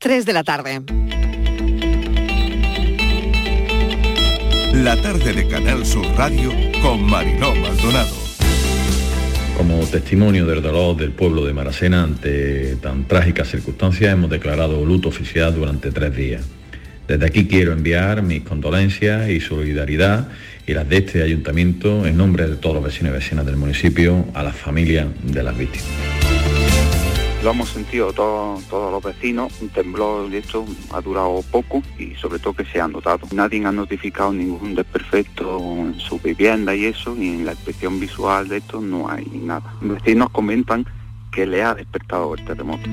3 de la tarde. La tarde de Canal Sur Radio con Mariló Maldonado. Como testimonio del dolor del pueblo de Maracena ante tan trágicas circunstancias, hemos declarado luto oficial durante tres días. Desde aquí quiero enviar mis condolencias y solidaridad y las de este ayuntamiento en nombre de todos los vecinos y vecinas del municipio a las familias de las víctimas. Lo hemos sentido todos, todos los vecinos, un temblor de esto ha durado poco y sobre todo que se ha notado. Nadie ha notificado ningún desperfecto en su vivienda y eso, y en la inspección visual de esto no hay nada. Los vecinos comentan que le ha despertado el terremoto.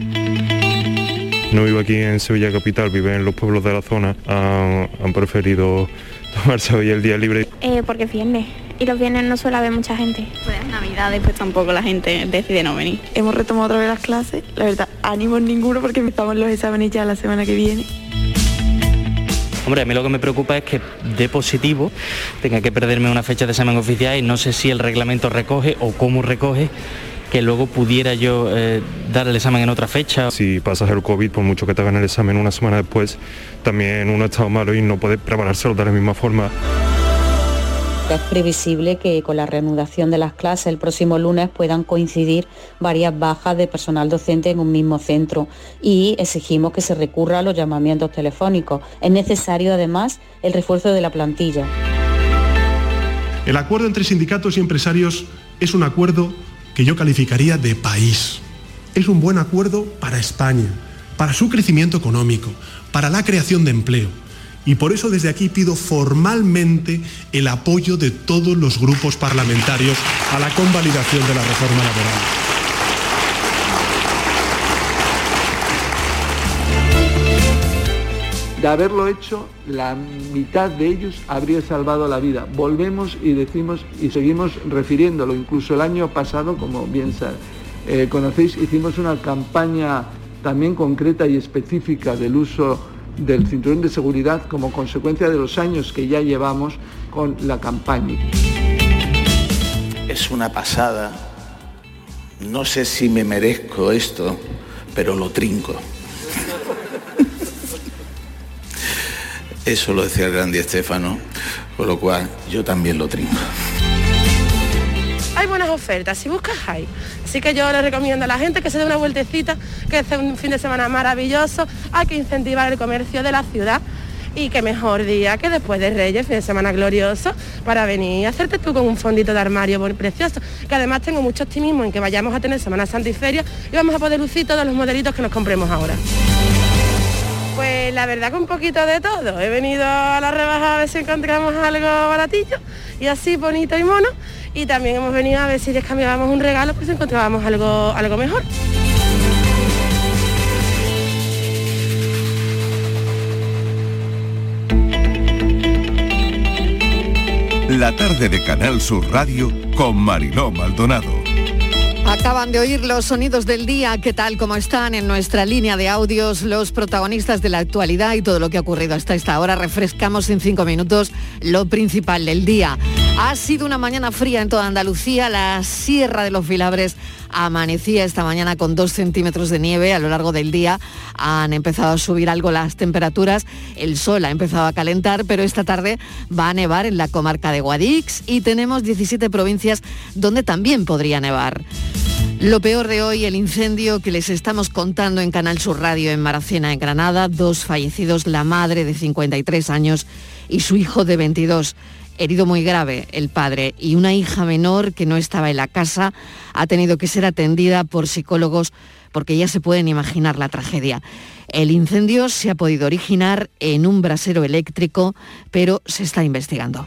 No vivo aquí en Sevilla Capital, vive en los pueblos de la zona. Han, han preferido tomarse hoy el día libre. Eh, porque es viernes y los viernes no suele haber mucha gente. Pues Navidades pues tampoco la gente decide no venir. Hemos retomado otra vez las clases, la verdad, ánimos ninguno porque empezamos los exámenes ya la semana que viene. Hombre, a mí lo que me preocupa es que de positivo tenga que perderme una fecha de examen oficial y no sé si el reglamento recoge o cómo recoge que luego pudiera yo eh, dar el examen en otra fecha. Si pasas el COVID, por mucho que te hagan el examen una semana después, también uno ha estado malo y no puede preparárselo de la misma forma. Es previsible que con la reanudación de las clases el próximo lunes puedan coincidir varias bajas de personal docente en un mismo centro y exigimos que se recurra a los llamamientos telefónicos. Es necesario además el refuerzo de la plantilla. El acuerdo entre sindicatos y empresarios es un acuerdo que yo calificaría de país. Es un buen acuerdo para España, para su crecimiento económico, para la creación de empleo. Y por eso desde aquí pido formalmente el apoyo de todos los grupos parlamentarios a la convalidación de la reforma laboral. De haberlo hecho, la mitad de ellos habría salvado la vida. Volvemos y decimos y seguimos refiriéndolo. Incluso el año pasado, como bien eh, conocéis, hicimos una campaña también concreta y específica del uso del cinturón de seguridad como consecuencia de los años que ya llevamos con la campaña. Es una pasada. No sé si me merezco esto, pero lo trinco. Eso lo decía el gran Di Estefano, con lo cual yo también lo trinco. Hay buenas ofertas, si buscas hay. Así que yo le recomiendo a la gente que se dé una vueltecita, que es un fin de semana maravilloso, hay que incentivar el comercio de la ciudad y qué mejor día que después de Reyes, fin de semana glorioso, para venir y hacerte tú con un fondito de armario muy precioso, que además tengo mucho optimismo en que vayamos a tener Semana Santa y y vamos a poder lucir todos los modelitos que nos compremos ahora. Pues la verdad que un poquito de todo. He venido a la rebaja a ver si encontramos algo baratillo y así bonito y mono. Y también hemos venido a ver si les cambiábamos un regalo pues si encontrábamos algo, algo mejor. La tarde de Canal Sur Radio con Mariló Maldonado. Acaban de oír los sonidos del día, ¿qué tal? ¿Cómo están en nuestra línea de audios los protagonistas de la actualidad y todo lo que ha ocurrido hasta esta hora? Refrescamos en cinco minutos lo principal del día. Ha sido una mañana fría en toda Andalucía, la Sierra de los Filabres amanecía esta mañana con dos centímetros de nieve a lo largo del día. Han empezado a subir algo las temperaturas, el sol ha empezado a calentar, pero esta tarde va a nevar en la comarca de Guadix y tenemos 17 provincias donde también podría nevar. Lo peor de hoy, el incendio que les estamos contando en Canal Sur Radio en Maracena, en Granada, dos fallecidos, la madre de 53 años y su hijo de 22 herido muy grave el padre y una hija menor que no estaba en la casa ha tenido que ser atendida por psicólogos porque ya se pueden imaginar la tragedia. El incendio se ha podido originar en un brasero eléctrico, pero se está investigando.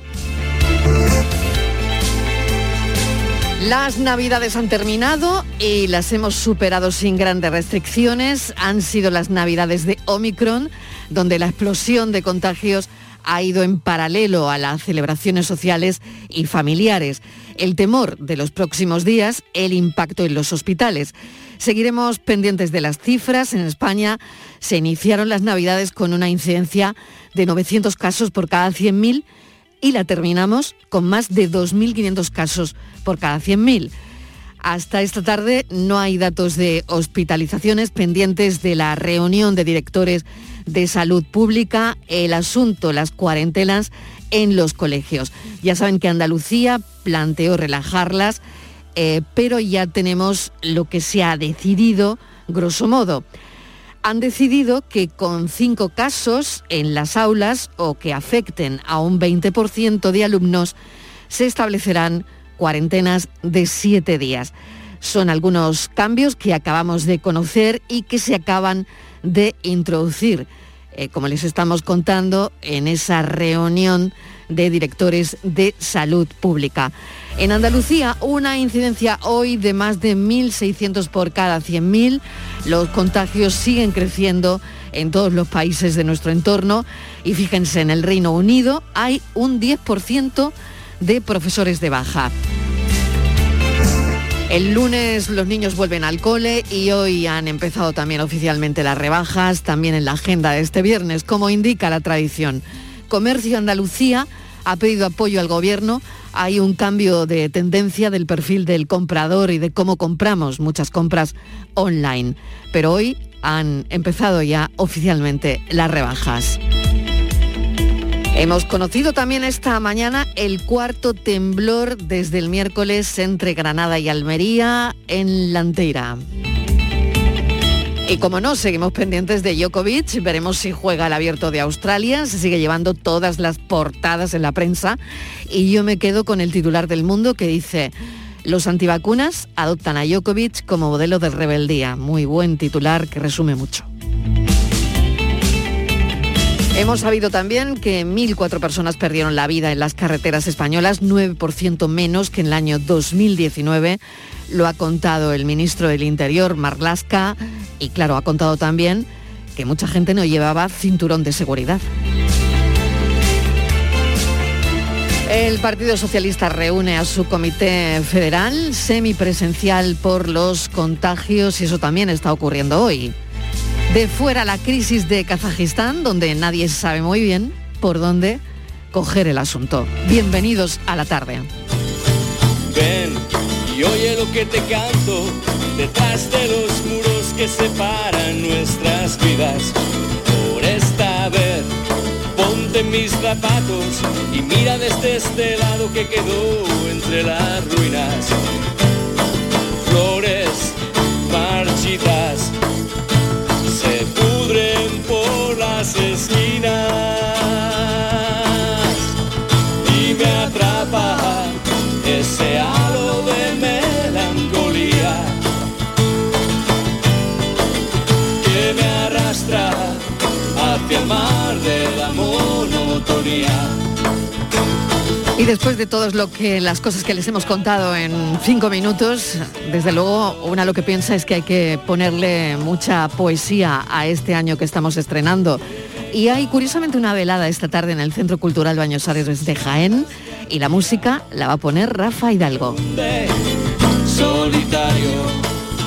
Las navidades han terminado y las hemos superado sin grandes restricciones. Han sido las navidades de Omicron, donde la explosión de contagios ha ido en paralelo a las celebraciones sociales y familiares. El temor de los próximos días, el impacto en los hospitales. Seguiremos pendientes de las cifras. En España se iniciaron las navidades con una incidencia de 900 casos por cada 100.000 y la terminamos con más de 2.500 casos por cada 100.000. Hasta esta tarde no hay datos de hospitalizaciones pendientes de la reunión de directores de salud pública, el asunto, las cuarentenas en los colegios. Ya saben que Andalucía planteó relajarlas, eh, pero ya tenemos lo que se ha decidido, grosso modo. Han decidido que con cinco casos en las aulas o que afecten a un 20% de alumnos, se establecerán cuarentenas de siete días. Son algunos cambios que acabamos de conocer y que se acaban de introducir, eh, como les estamos contando, en esa reunión de directores de salud pública. En Andalucía, una incidencia hoy de más de 1.600 por cada 100.000. Los contagios siguen creciendo en todos los países de nuestro entorno y fíjense, en el Reino Unido hay un 10% de profesores de baja. El lunes los niños vuelven al cole y hoy han empezado también oficialmente las rebajas, también en la agenda de este viernes, como indica la tradición. Comercio Andalucía ha pedido apoyo al gobierno. Hay un cambio de tendencia del perfil del comprador y de cómo compramos muchas compras online. Pero hoy han empezado ya oficialmente las rebajas. Hemos conocido también esta mañana el cuarto temblor desde el miércoles entre Granada y Almería en Lantera. Y como no, seguimos pendientes de Djokovic, veremos si juega el abierto de Australia, se sigue llevando todas las portadas en la prensa y yo me quedo con el titular del mundo que dice, los antivacunas adoptan a Djokovic como modelo de rebeldía. Muy buen titular que resume mucho. Hemos sabido también que 1.004 personas perdieron la vida en las carreteras españolas, 9% menos que en el año 2019. Lo ha contado el ministro del Interior, Marlaska, y claro, ha contado también que mucha gente no llevaba cinturón de seguridad. El Partido Socialista reúne a su comité federal semipresencial por los contagios y eso también está ocurriendo hoy. De fuera la crisis de Kazajistán, donde nadie sabe muy bien por dónde coger el asunto. Bienvenidos a la tarde. Ven y oye lo que te canto detrás de los muros que separan nuestras vidas. Por esta vez ponte mis zapatos y mira desde este lado que quedó entre las ruinas. Flores marchitas las esquinas Y después de que las cosas que les hemos contado en cinco minutos, desde luego una lo que piensa es que hay que ponerle mucha poesía a este año que estamos estrenando. Y hay curiosamente una velada esta tarde en el Centro Cultural Baños Aires de Jaén y la música la va a poner Rafa Hidalgo.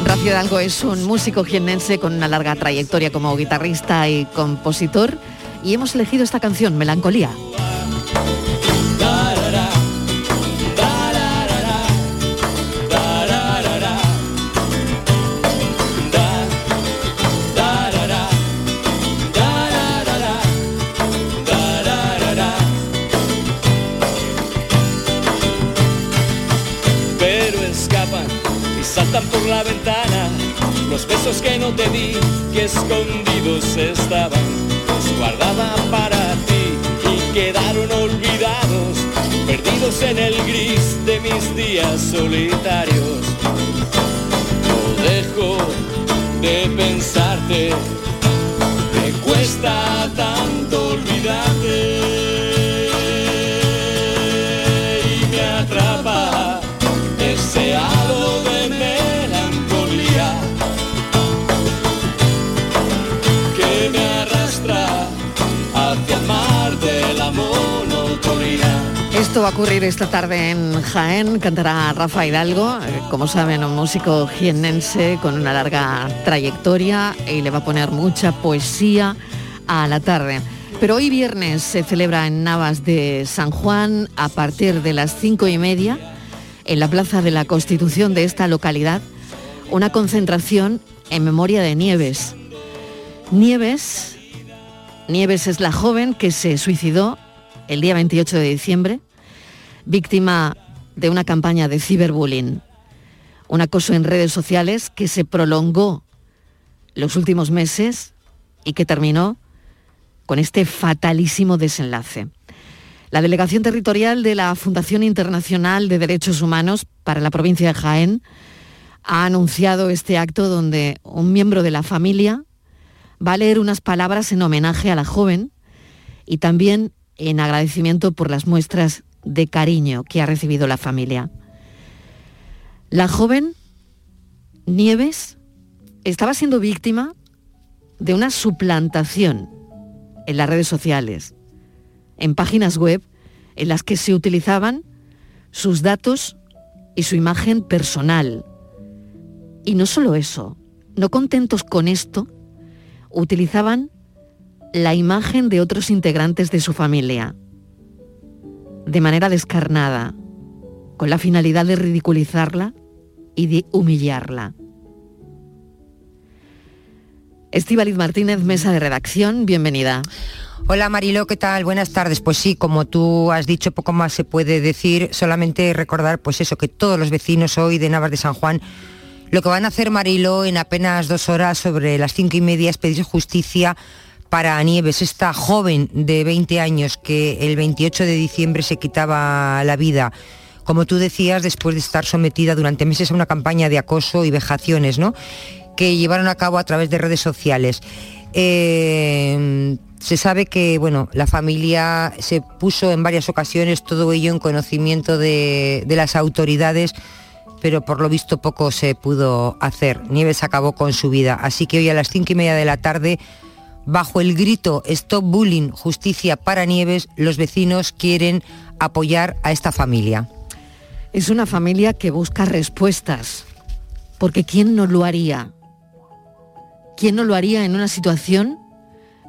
Rafa Hidalgo es un músico jiennense con una larga trayectoria como guitarrista y compositor y hemos elegido esta canción, Melancolía. Besos que no te di, que escondidos estaban, los guardaba para ti y quedaron olvidados, perdidos en el gris de mis días solitarios. No dejo de pensarte, me cuesta tanto va a ocurrir esta tarde en Jaén, cantará Rafa Hidalgo, eh, como saben, un músico jiennense con una larga trayectoria y le va a poner mucha poesía a la tarde. Pero hoy viernes se celebra en Navas de San Juan a partir de las cinco y media en la Plaza de la Constitución de esta localidad una concentración en memoria de Nieves. Nieves, Nieves es la joven que se suicidó el día 28 de diciembre, víctima de una campaña de ciberbullying, un acoso en redes sociales que se prolongó los últimos meses y que terminó con este fatalísimo desenlace. La Delegación Territorial de la Fundación Internacional de Derechos Humanos para la provincia de Jaén ha anunciado este acto donde un miembro de la familia va a leer unas palabras en homenaje a la joven y también en agradecimiento por las muestras de cariño que ha recibido la familia. La joven Nieves estaba siendo víctima de una suplantación en las redes sociales en páginas web en las que se utilizaban sus datos y su imagen personal. Y no solo eso, no contentos con esto, utilizaban la imagen de otros integrantes de su familia, de manera descarnada, con la finalidad de ridiculizarla y de humillarla. Estíbaliz Martínez, mesa de redacción, bienvenida. Hola Marilo, ¿qué tal? Buenas tardes. Pues sí, como tú has dicho, poco más se puede decir, solamente recordar pues eso, que todos los vecinos hoy de Navas de San Juan lo que van a hacer Marilo en apenas dos horas sobre las cinco y media es pedir justicia para Nieves, esta joven de 20 años que el 28 de diciembre se quitaba la vida. Como tú decías, después de estar sometida durante meses a una campaña de acoso y vejaciones, ¿no? que llevaron a cabo a través de redes sociales. Eh, se sabe que bueno, la familia se puso en varias ocasiones todo ello en conocimiento de, las autoridades, pero por lo visto poco se pudo hacer. Nieves acabó con su vida. Así que hoy a las cinco y media de la tarde, bajo el grito Stop Bullying, Justicia para Nieves, los vecinos quieren apoyar a esta familia. Es una familia que busca respuestas, porque ¿quién no lo haría? ¿Quién no lo haría en una situación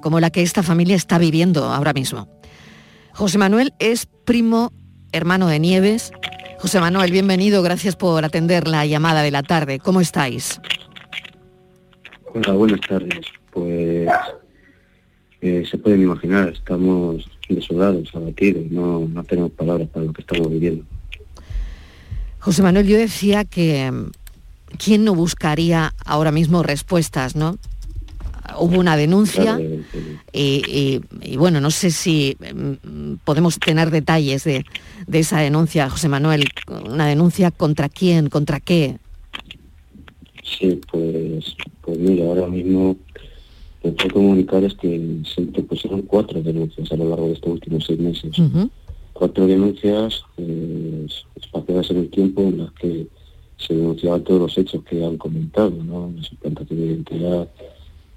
como la que esta familia está viviendo ahora mismo. José Manuel es primo hermano de Nieves. José Manuel, bienvenido, gracias por atender la llamada de la tarde. ¿Cómo estáis? Hola, buenas tardes. Pues eh, se pueden imaginar, estamos desolados, abatidos, no, no tenemos palabras para lo que estamos viviendo. José Manuel, yo decía que mm, quién no buscaría ahora mismo respuestas, ¿no? hubo una denuncia y, bueno, no sé si mm, podemos tener detalles de, esa denuncia, José Manuel. ¿Una denuncia contra quién, contra qué? Sí, pues, pues mira, ahora mismo lo que puedo comunicar es que se pusieron cuatro denuncias a lo largo de estos últimos seis meses. Cuatro denuncias eh, espaciadas en el tiempo en las que se denunciaban todos los hechos que han comentado, ¿no? La suplantación de identidad,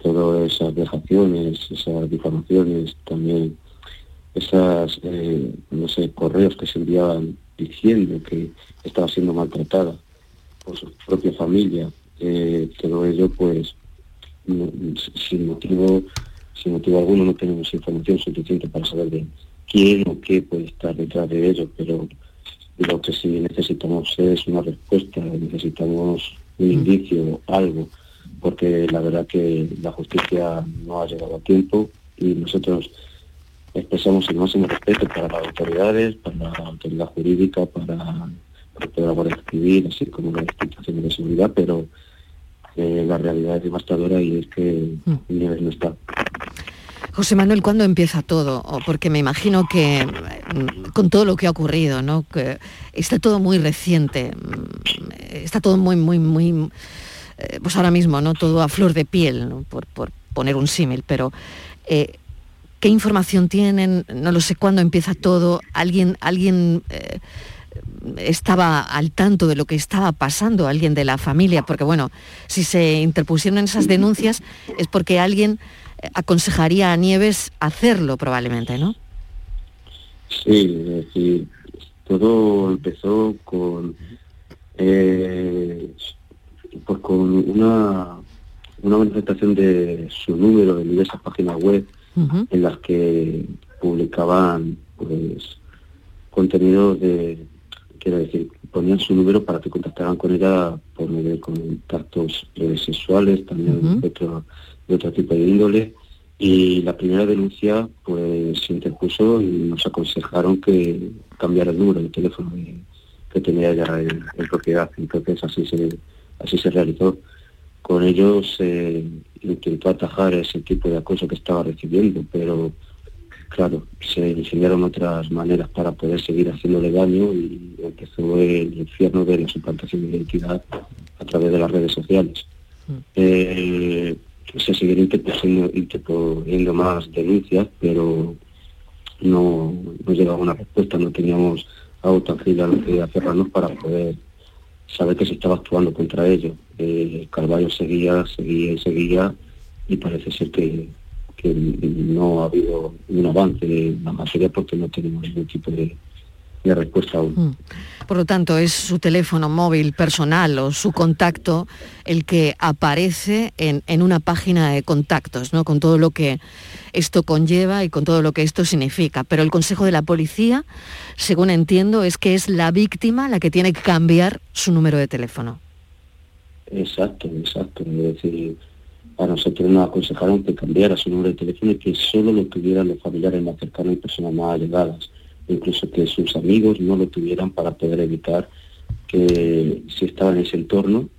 todas esas dejaciones, esas difamaciones, también esas, eh, no sé, correos que se enviaban diciendo que estaba siendo maltratada por su propia familia, eh, todo ello pues sin motivo, sin motivo alguno no tenemos información suficiente para saber de quién o qué puede estar detrás de ello, pero lo que sí necesitamos es una respuesta, necesitamos un mm. indicio, algo porque la verdad que la justicia no ha llegado a tiempo y nosotros expresamos el máximo respeto para las autoridades, para la autoridad jurídica, para, la Guardia Civil, así como las instituciones de seguridad, pero eh, la realidad es devastadora y es que mm. no está. José Manuel, ¿cuándo empieza todo? Porque me imagino que mm, con todo lo que ha ocurrido, ¿no? Que está todo muy reciente, mm, está todo muy, muy, muy eh, pues ahora mismo, ¿no? Todo a flor de piel, por, poner un símil, pero eh, ¿qué información tienen? No lo sé cuándo empieza todo. ¿Alguien, alguien eh, estaba al tanto de lo que estaba pasando? ¿Alguien de la familia? Porque bueno, si se interpusieron esas denuncias es porque alguien aconsejaría a Nieves hacerlo probablemente, ¿no? Sí, es decir, todo empezó con pues con una, una manifestación de su número en diversas páginas web en las que publicaban pues contenido de quiero decir ponían su número para que contactaran con ella por medio de contactos sexuales, también de, otro, de otro tipo de índole. Y la primera denuncia pues se interpuso y nos aconsejaron que cambiara el número de teléfono que tenía ella en, propiedad. Entonces así se, así se realizó. Con ellos se intentó atajar ese tipo de acoso que estaba recibiendo, pero claro, se diseñaron otras maneras para poder seguir haciéndole daño y empezó el infierno de la suplantación de identidad a través de las redes sociales. Mm. Eh, se seguirían interponiendo, más denuncias, pero no, no llegaba una respuesta, no teníamos algo tangible a lo que aferrarnos para poder saber que se estaba actuando contra ellos. Eh, Carvalho seguía, seguía y seguía y parece ser que, que no ha habido un avance en la materia porque no tenemos ningún tipo de, respuesta aún. Mm. Por lo tanto, es su teléfono móvil personal o su contacto el que aparece en, en, una página de contactos, ¿no? con todo lo que esto conlleva y con todo lo que esto significa. Pero el consejo de la policía, según entiendo, es que es la víctima la que tiene que cambiar su número de teléfono. Exacto, exacto. Es decir, a nosotros nos aconsejaron que cambiara su número de teléfono y que solo lo tuvieran los familiares más cercanos y personas más allegadas, incluso que sus amigos no lo tuvieran para poder evitar que si estaba en ese entorno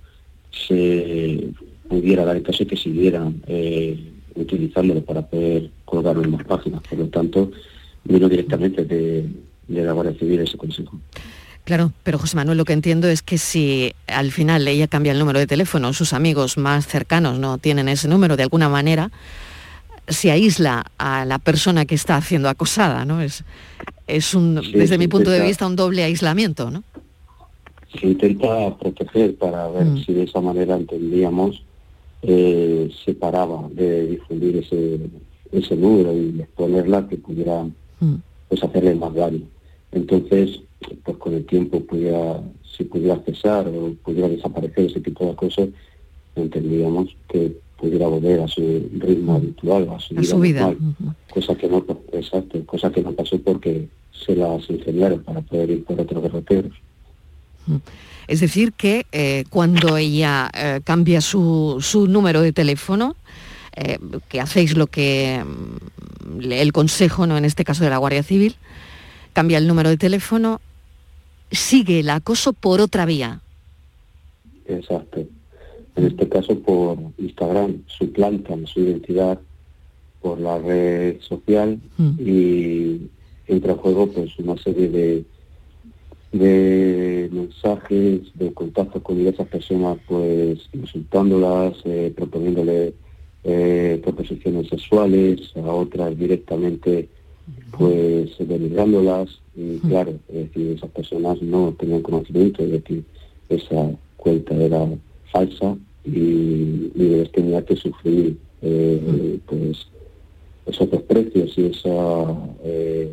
se pudiera dar el caso de que siguieran eh, utilizándolo para poder colgarlo en más páginas. Por lo tanto, vino directamente de, de la Guardia Civil ese consejo. Claro, pero José Manuel, lo que entiendo es que si al final ella cambia el número de teléfono, sus amigos más cercanos no tienen ese número, de alguna manera se aísla a la persona que está siendo acosada, ¿no? Es, es un, desde mi punto de vista, un doble aislamiento, ¿no? Se intenta proteger para ver mm. si de esa manera entendíamos eh, se paraba de difundir ese, ese número y exponerla que pudiera mm. pues, hacerle más daño. Entonces, pues con el tiempo pudiera, si pudiera cesar o pudiera desaparecer ese tipo de cosas, entendíamos que pudiera volver a su ritmo habitual, a su vida, cosa que no exacto, cosa que no pasó porque se las ingeniaron para poder ir por otros derroteros. Es decir, que eh, cuando ella eh, cambia su, su, número de teléfono, eh, que hacéis lo que mm, el consejo, no en este caso de la Guardia Civil, cambia el número de teléfono, sigue el acoso por otra vía. Exacto. En este caso por Instagram, suplantan su identidad por la red social mm. y entra a juego pues una serie de, de mensajes, de contacto con diversas personas, pues insultándolas, eh, proponiéndole eh, proposiciones sexuales, a otras directamente pues denigrándolas y claro, es decir, esas personas no tenían conocimiento de que esa cuenta era falsa y, y tenía que sufrir eh, pues esos desprecios y esa eh,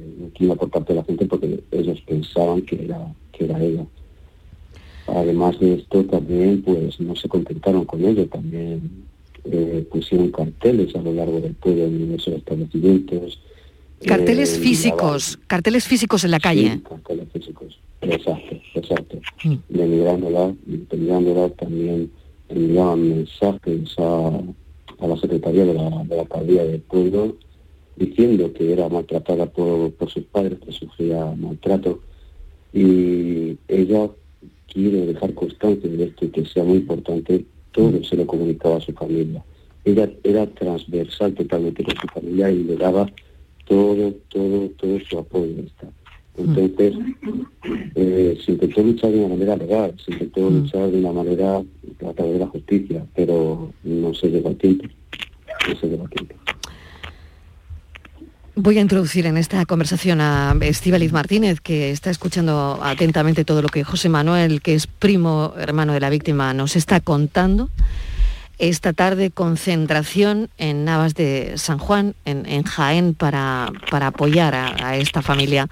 por parte de la gente porque ellos pensaban que era que era ella. Además de esto también pues no se contentaron con ello, también eh, pusieron carteles a lo largo del pueblo en esos establecimientos, Carteles eh, físicos, carteles físicos en la calle. Sí, carteles físicos, exacto, exacto. Mm. Denigrándola, denigrándola también enviaban mensajes a, a la Secretaría de la, de la Alcaldía del Pueblo diciendo que era maltratada por, por sus padres, que sufría maltrato. Y ella quiere dejar constancia de esto y que sea muy importante, todo se lo comunicaba a su familia. Ella era transversal totalmente con su familia y le daba todo, todo, todo su apoyo está. Entonces, eh, se intentó luchar de una manera legal, se intentó mm. luchar de una manera a través de la justicia, pero no se llegó a tiempo. No se llegó a tiempo. Voy a introducir en esta conversación a Estíbaliz Martínez, que está escuchando atentamente todo lo que José Manuel, que es primo hermano de la víctima, nos está contando. Esta tarde concentración en Navas de San Juan, en, Jaén, para, para apoyar a, esta familia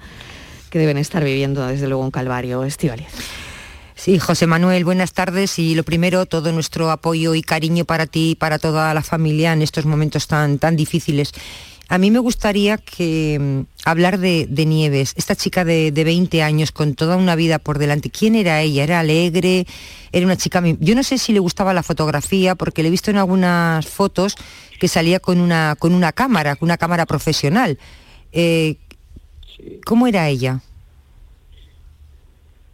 que deben estar viviendo desde luego un calvario. Estivaliz. Sí, José Manuel, buenas tardes y lo primero, todo nuestro apoyo y cariño para ti y para toda la familia en estos momentos tan, tan difíciles. A mí me gustaría que mm, hablar de, Nieves, esta chica de, de 20 años con toda una vida por delante. ¿Quién era ella? ¿Era alegre? ¿Era una chica? Yo no sé si le gustaba la fotografía, porque le he visto en algunas fotos que salía con una, con una cámara, con una cámara profesional. Eh, ¿Cómo era ella?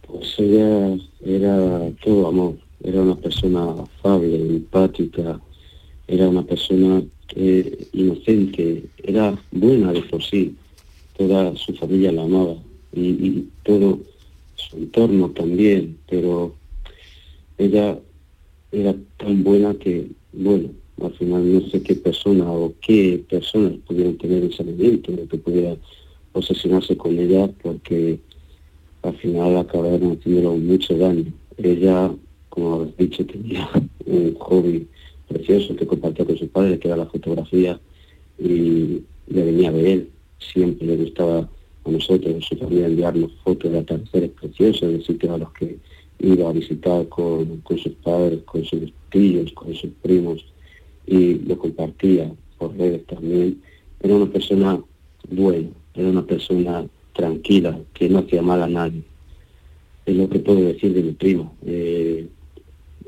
Pues ella era todo amor, era una persona afable, empática, era una persona eh, inocente, era buena de por sí, toda su familia la amaba y, todo su entorno también, pero ella era tan buena que, bueno, al final no sé qué persona o qué personas pudieron tener ese momento de que pudiera obsesionarse con ella porque al final acabaron haciéndolo mucho daño. Ella, como habéis dicho, tenía un hobby precioso que compartía con su padre, que era la fotografía, y le venía de él. Siempre le gustaba a nosotros, a su familia, enviarnos fotos de atardeceres preciosos, de sitios a los que iba a visitar con, con sus padres, con sus tíos, con sus primos, y lo compartía por redes también. Era una persona buena, era una persona tranquila, que no hacía mal a nadie. Es lo que puedo decir de mi primo. Eh,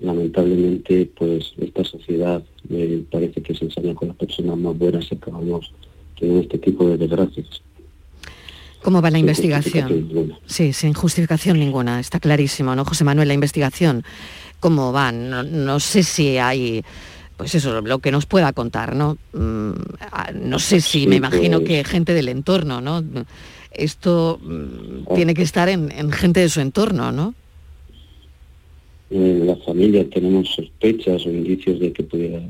lamentablemente, pues esta sociedad me parece que se ensaña con las personas más buenas y acabamos teniendo este tipo de desgracias. ¿Cómo va la Sin investigación? Sí, sin justificación ninguna, está clarísimo, ¿no, José Manuel? La investigación, ¿cómo va? No, no sé si hay, pues eso, lo que nos pueda contar, ¿no? Mm, ah, no sé si, Sí, me imagino pues- que gente del entorno, ¿no? Esto mm, tiene que estar en, en gente de su entorno, ¿no? En la familia tenemos sospechas o indicios de que pudiera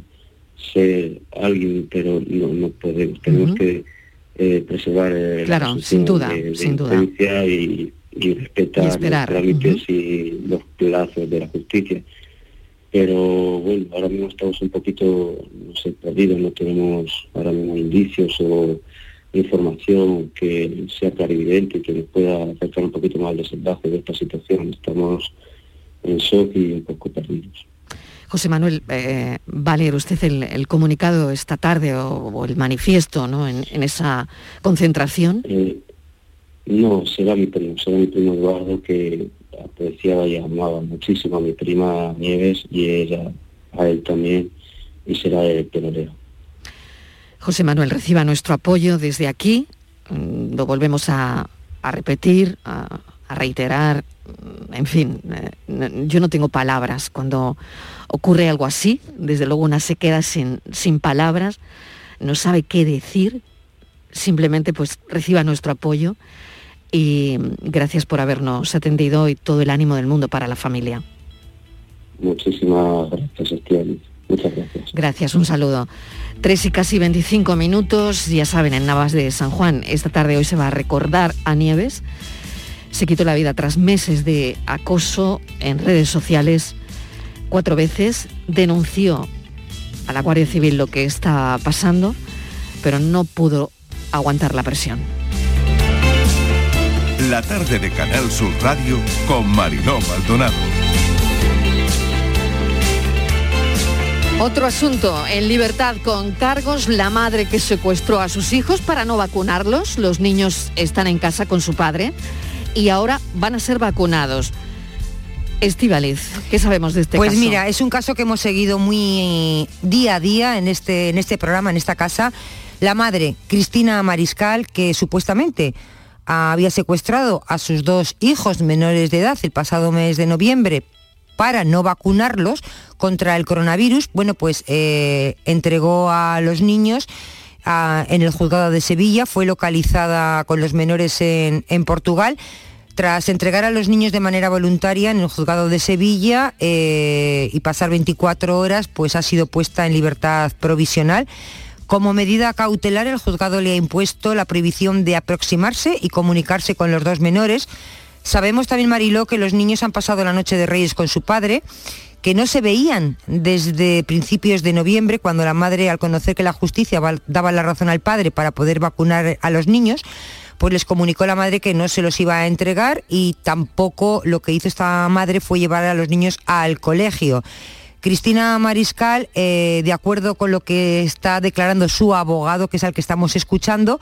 ser alguien, pero no, no podemos. Tenemos que eh, preservar eh, la Claro, presunción sin duda, de, de sin duda. y, y respetar Y esperar, los trámites y los plazos de la justicia. Pero bueno, ahora mismo estamos un poquito, no sé, perdidos, no tenemos ahora mismo indicios o información que sea clarividente y que nos pueda acercar un poquito más al desenlace de esta situación. Estamos shock y un poco perdidos. José Manuel, eh, va a leer usted el, el comunicado esta tarde o, o el manifiesto, ¿no? En, en esa concentración. Eh, no, será mi primo, será mi primo Eduardo que apreciaba y amaba muchísimo a mi prima Nieves y ella a él también y será el que lo lea. José Manuel, reciba nuestro apoyo desde aquí. Mm, Lo volvemos a, a repetir, a, a reiterar. En fin, eh, yo no tengo palabras cuando ocurre algo así. Desde luego una se queda sin, sin palabras, no sabe qué decir. Simplemente pues reciba nuestro apoyo y gracias por habernos atendido y todo el ánimo del mundo para la familia. Muchísimas gracias, Estián. Muchas gracias. Gracias, un saludo. Tres y casi 25 minutos, ya saben, en Navas de San Juan, esta tarde hoy se va a recordar a Nieves. Se quitó la vida tras meses de acoso en redes sociales. Cuatro veces denunció a la Guardia Civil lo que está pasando, pero no pudo aguantar la presión. La tarde de Canal Sur Radio con Mariló Maldonado. Otro asunto, en libertad con cargos, la madre que secuestró a sus hijos para no vacunarlos, los niños están en casa con su padre y ahora van a ser vacunados. Estivaliz, ¿qué sabemos de este pues caso? mira, es un caso que hemos seguido muy día a día en este, en este programa, en esta casa. La madre, Cristina Mariscal, que supuestamente había secuestrado a sus dos hijos menores de edad el pasado mes de noviembre para no vacunarlos contra el coronavirus, bueno, pues eh, entregó a los niños en el juzgado de Sevilla, fue localizada con los menores en, en Portugal. Tras entregar a los niños de manera voluntaria en el juzgado de Sevilla eh, y pasar 24 horas, pues ha sido puesta en libertad provisional. Como medida cautelar, el juzgado le ha impuesto la prohibición de aproximarse y comunicarse con los dos menores. Sabemos también, Mariló, que los niños han pasado la noche de Reyes con su padre, que no se veían desde principios de noviembre, cuando la madre, al conocer que la justicia daba la razón al padre para poder vacunar a los niños, pues les comunicó la madre que no se los iba a entregar y tampoco lo que hizo esta madre fue llevar a los niños al colegio. Cristina Mariscal, eh, de acuerdo con lo que está declarando su abogado, que es al que estamos escuchando,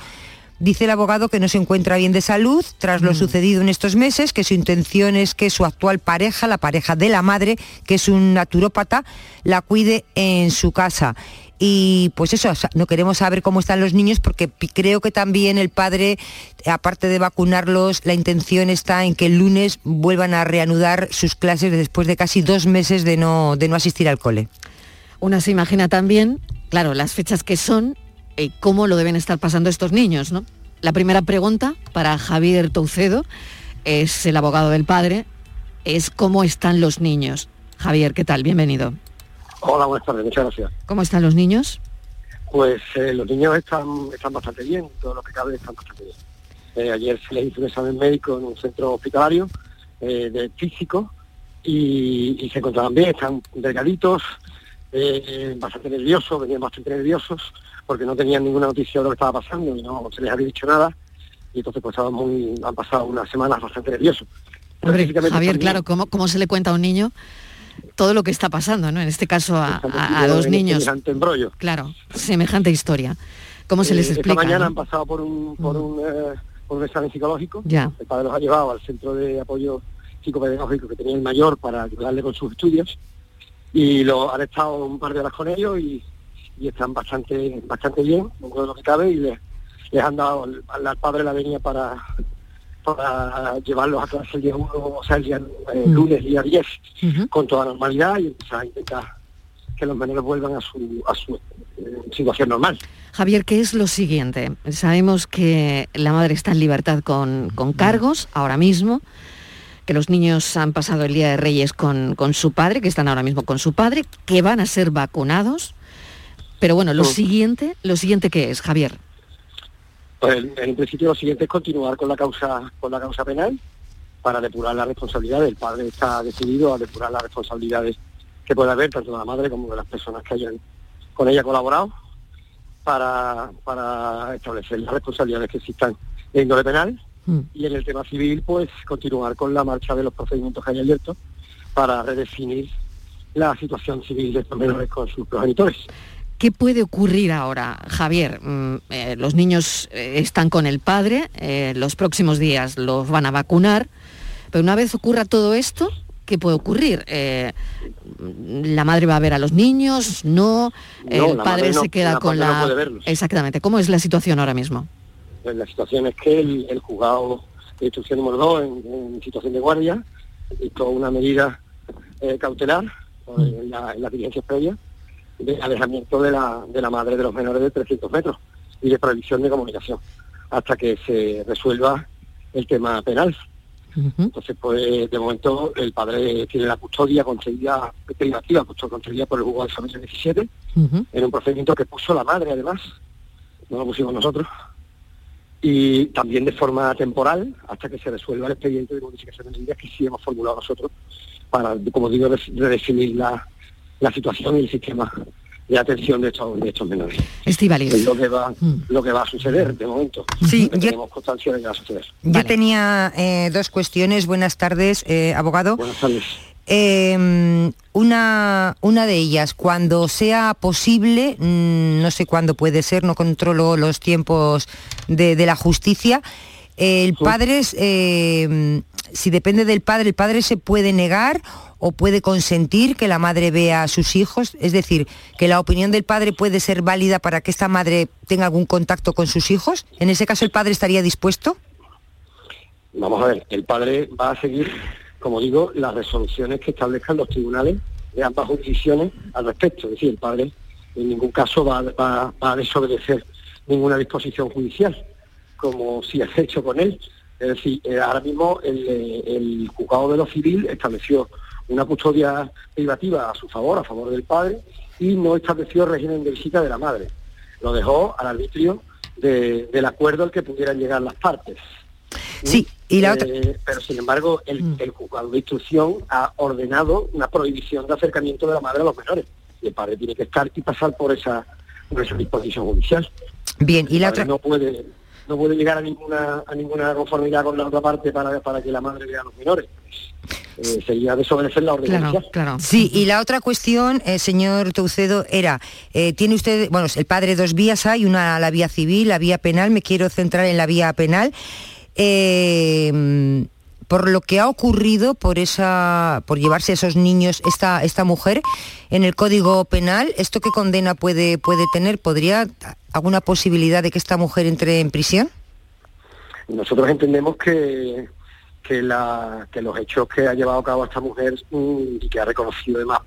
Dice el abogado que no se encuentra bien de salud tras lo Mm. sucedido en estos meses, que su intención es que su actual pareja, la pareja de la madre, que es un naturópata, la cuide en su casa. Y pues eso, o sea, no queremos saber cómo están los niños porque creo que también el padre, aparte de vacunarlos, la intención está en que el lunes vuelvan a reanudar sus clases después de casi dos meses de no, de no asistir al cole. Una se imagina también, claro, las fechas que son y cómo lo deben estar pasando estos niños, ¿no? La primera pregunta para Javier Toucedo, es el abogado del padre, es cómo están los niños. Javier, ¿qué tal? Bienvenido. Hola, buenas tardes, muchas gracias. ¿Cómo están los niños? Pues eh, los niños están, están bastante bien, todo lo que cabe están bastante bien. Eh, ayer se les hizo un examen médico en un centro hospitalario eh, de físico y, y se encontraban bien, están delgaditos, eh, bastante nerviosos, venían bastante nerviosos porque no tenían ninguna noticia de lo que estaba pasando y no se les había dicho nada y entonces pues estaban muy, han pasado unas semanas bastante nerviosos. Hombre, Javier, claro, ¿cómo, ¿cómo se le cuenta a un niño todo lo que está pasando, ¿no? En este caso a, este niños. semejante embrollo. Claro, semejante historia. ¿Cómo se les Eh, explica? Esta mañana no? han pasado por un, por un, eh, por un examen psicológico. Ya. El padre los ha llevado al centro de apoyo psicopedagógico que tenía el mayor para ayudarle con sus estudios. Y lo han estado un par de horas con ellos y, y están bastante bastante bien, lo que cabe, y les, les han dado al, al padre la venía para para llevarlos a clase el día 1, o sea, el día eh, lunes, día 10, con toda normalidad y empezar a intentar que los menores vuelvan a su, a su eh, situación normal. Javier, ¿qué es lo siguiente? Sabemos que la madre está en libertad con, con cargos ahora mismo, que los niños han pasado el Día de Reyes con, con su padre, que están ahora mismo con su padre, que van a ser vacunados. Pero bueno, lo Mm. siguiente, lo siguiente qué es, Javier. Pues en, principio lo siguiente es continuar con la causa con la causa penal para depurar las responsabilidades. El padre está decidido a depurar las responsabilidades que pueda haber tanto de la madre como de las personas que hayan con ella colaborado para, para establecer las responsabilidades que existan de índole penal y en el tema civil pues continuar con la marcha de los procedimientos que hay abiertos para redefinir la situación civil de estos menores con sus progenitores. ¿Qué puede ocurrir ahora, Javier? Mm, eh, los niños eh, están con el padre, eh, los próximos días los van a vacunar, pero una vez ocurra todo esto, ¿qué puede ocurrir? Eh, ¿La madre va a ver a los niños? ¿No? No, ¿El la padre no- se queda la con madre no la...? puede verlos. Exactamente. ¿Cómo es la situación ahora mismo? Pues la situación es que el, el juzgado de instrucción número 2 en, en situación de guardia dictó una medida cautelar eh, en, la- en las diligencias previas de alejamiento de la, de la madre de los menores de 300 metros y de prohibición de comunicación hasta que se resuelva el tema penal. Entonces, pues de momento el padre tiene la custodia concedida, privativa, concedida por el juzgado de familia 17, en un procedimiento que puso la madre además, no lo pusimos nosotros, y también de forma temporal hasta que se resuelva el expediente de modificación de medidas que sí hemos formulado nosotros para, como digo, de- redefinir la, la situación y el sistema de atención de estos, de estos menores. Es lo que va, lo que va a suceder de momento. Sí, yo- tenemos constancia de que va a suceder. Yo tenía eh, dos cuestiones. Buenas tardes, eh, abogado. Buenas tardes. Eh, una, una de ellas, cuando sea posible, mm, no sé cuándo puede ser, no controlo los tiempos de, de la justicia, el padre, eh, si depende del padre, el padre se puede negar o puede consentir que la madre vea a sus hijos, es decir, que la opinión del padre puede ser válida para que esta madre tenga algún contacto con sus hijos. En ese caso, el padre estaría dispuesto. Vamos a ver, el padre va a seguir, como digo, las resoluciones que establezcan los tribunales de ambas jurisdicciones al respecto. Es decir, el padre en ningún caso va, a desobedecer ninguna disposición judicial, como si ha hecho con él. Es decir, eh, ahora mismo el, eh, el juzgado de lo civil estableció una custodia privativa a su favor, a favor del padre, y no estableció régimen de visita de la madre. Lo dejó al arbitrio de- del acuerdo al que pudieran llegar las partes. Sí, y la otra... Eh, pero sin embargo, el, el juzgado de instrucción ha ordenado una prohibición de acercamiento de la madre a los menores. Y el padre tiene que estar y pasar por esa, por esa disposición judicial. Bien, y la otra... no puede no puede llegar a ninguna a ninguna conformidad con la otra parte para, para que la madre vea a los menores. eh, sería desobedecer la orden Claro. Sí, y la otra cuestión, eh, señor Toucedo, era, eh, tiene usted, bueno, el padre dos vías hay, una la vía civil, la vía penal, me quiero centrar en la vía penal. Eh, por lo que ha ocurrido por esa por llevarse a esos niños esta esta mujer en el código penal esto qué condena puede puede tener podría alguna posibilidad de que esta mujer entre en prisión Nosotros entendemos que, que, los hechos que ha llevado a cabo esta mujer mm, y que ha reconocido además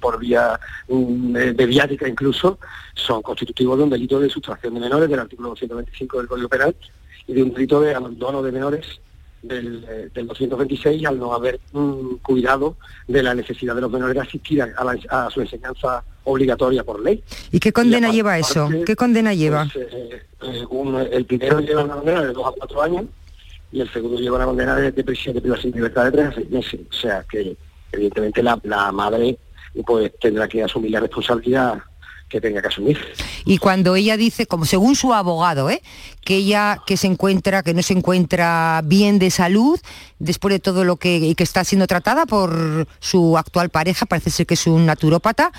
por, vía mm, mediática incluso, son constitutivos de un delito de sustracción de menores del artículo 225 del Código Penal y de un delito de abandono de menores del, eh, del 226 al no haber mm, cuidado de la necesidad de los menores de asistir a la- a su enseñanza obligatoria por ley. y qué condena aparte- lleva eso aparte, qué condena lleva pues, eh, eh, un- el primero lleva una condena de dos a cuatro años y el segundo lleva una condena de, de prisión de privación de libertad de tres a seis meses. O sea que evidentemente la, la madre pues tendrá que asumir la responsabilidad que tenga que asumir. Y cuando ella dice, como según su abogado, ¿eh? que ella que se encuentra, que no se encuentra bien de salud, después de todo lo que, y que está siendo tratada por su actual pareja, parece ser que es un naturópata,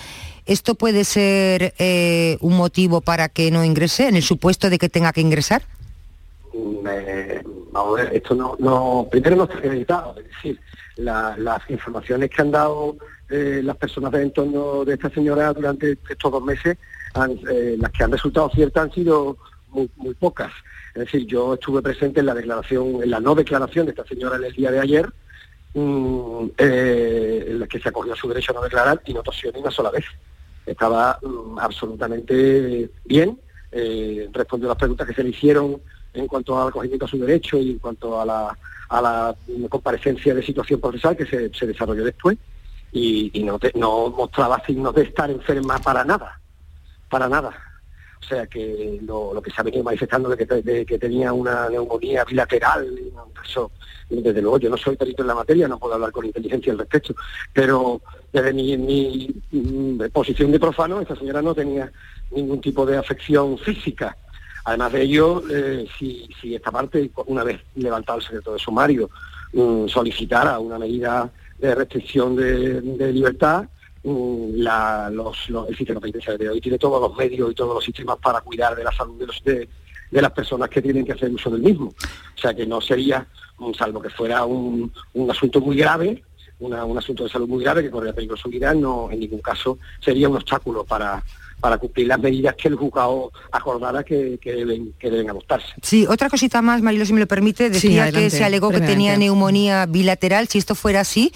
¿esto puede ser eh, un motivo para que no ingrese, en el supuesto de que tenga que ingresar? Mm, eh, vamos a ver, esto no, no, primero no está acreditado, es decir, la- las informaciones que han dado eh, las personas del entorno de esta señora durante estos dos meses, eh, las que han resultado ciertas han sido muy, pocas. Es decir, yo estuve presente en la declaración, en la no declaración de esta señora en el día de ayer, mm, eh, en la que se acogió su derecho a no declarar y no tosió ni una sola vez. Estaba mm, absolutamente bien, respondió a las preguntas que se le hicieron en cuanto al acogimiento a su derecho y en cuanto a la, a la mm, comparecencia de situación procesal que se desarrolló después y, no, te- no mostraba signos de estar enferma para nada, para nada. O sea que lo, que se ha venido manifestando de que, que tenía una neumonía bilateral, eso, desde luego yo no soy perito en la materia, no puedo hablar con inteligencia al respecto, pero desde mi, posición de profano, esta señora no tenía ningún tipo de afección física. Además de ello, eh, si, si esta parte, una vez levantado el secreto de sumario, mm, solicitara una medida de restricción de, libertad, mm, la- los- los- el sistema penitenciario de hoy tiene todos los medios y todos los sistemas para cuidar de la salud de, los, de, de las personas que tienen que hacer uso del mismo. O sea que no sería, mm, salvo que fuera un, un asunto muy grave, una- un asunto de salud muy grave que corría peligro su vida, no en ningún caso sería un obstáculo para, para cumplir las medidas que el juzgado acordara que, que deben, que deben adoptarse. Sí, otra cosita más, Marilo, si me lo permite, decía que adelante, se alegó que tenía neumonía bilateral, si esto fuera así,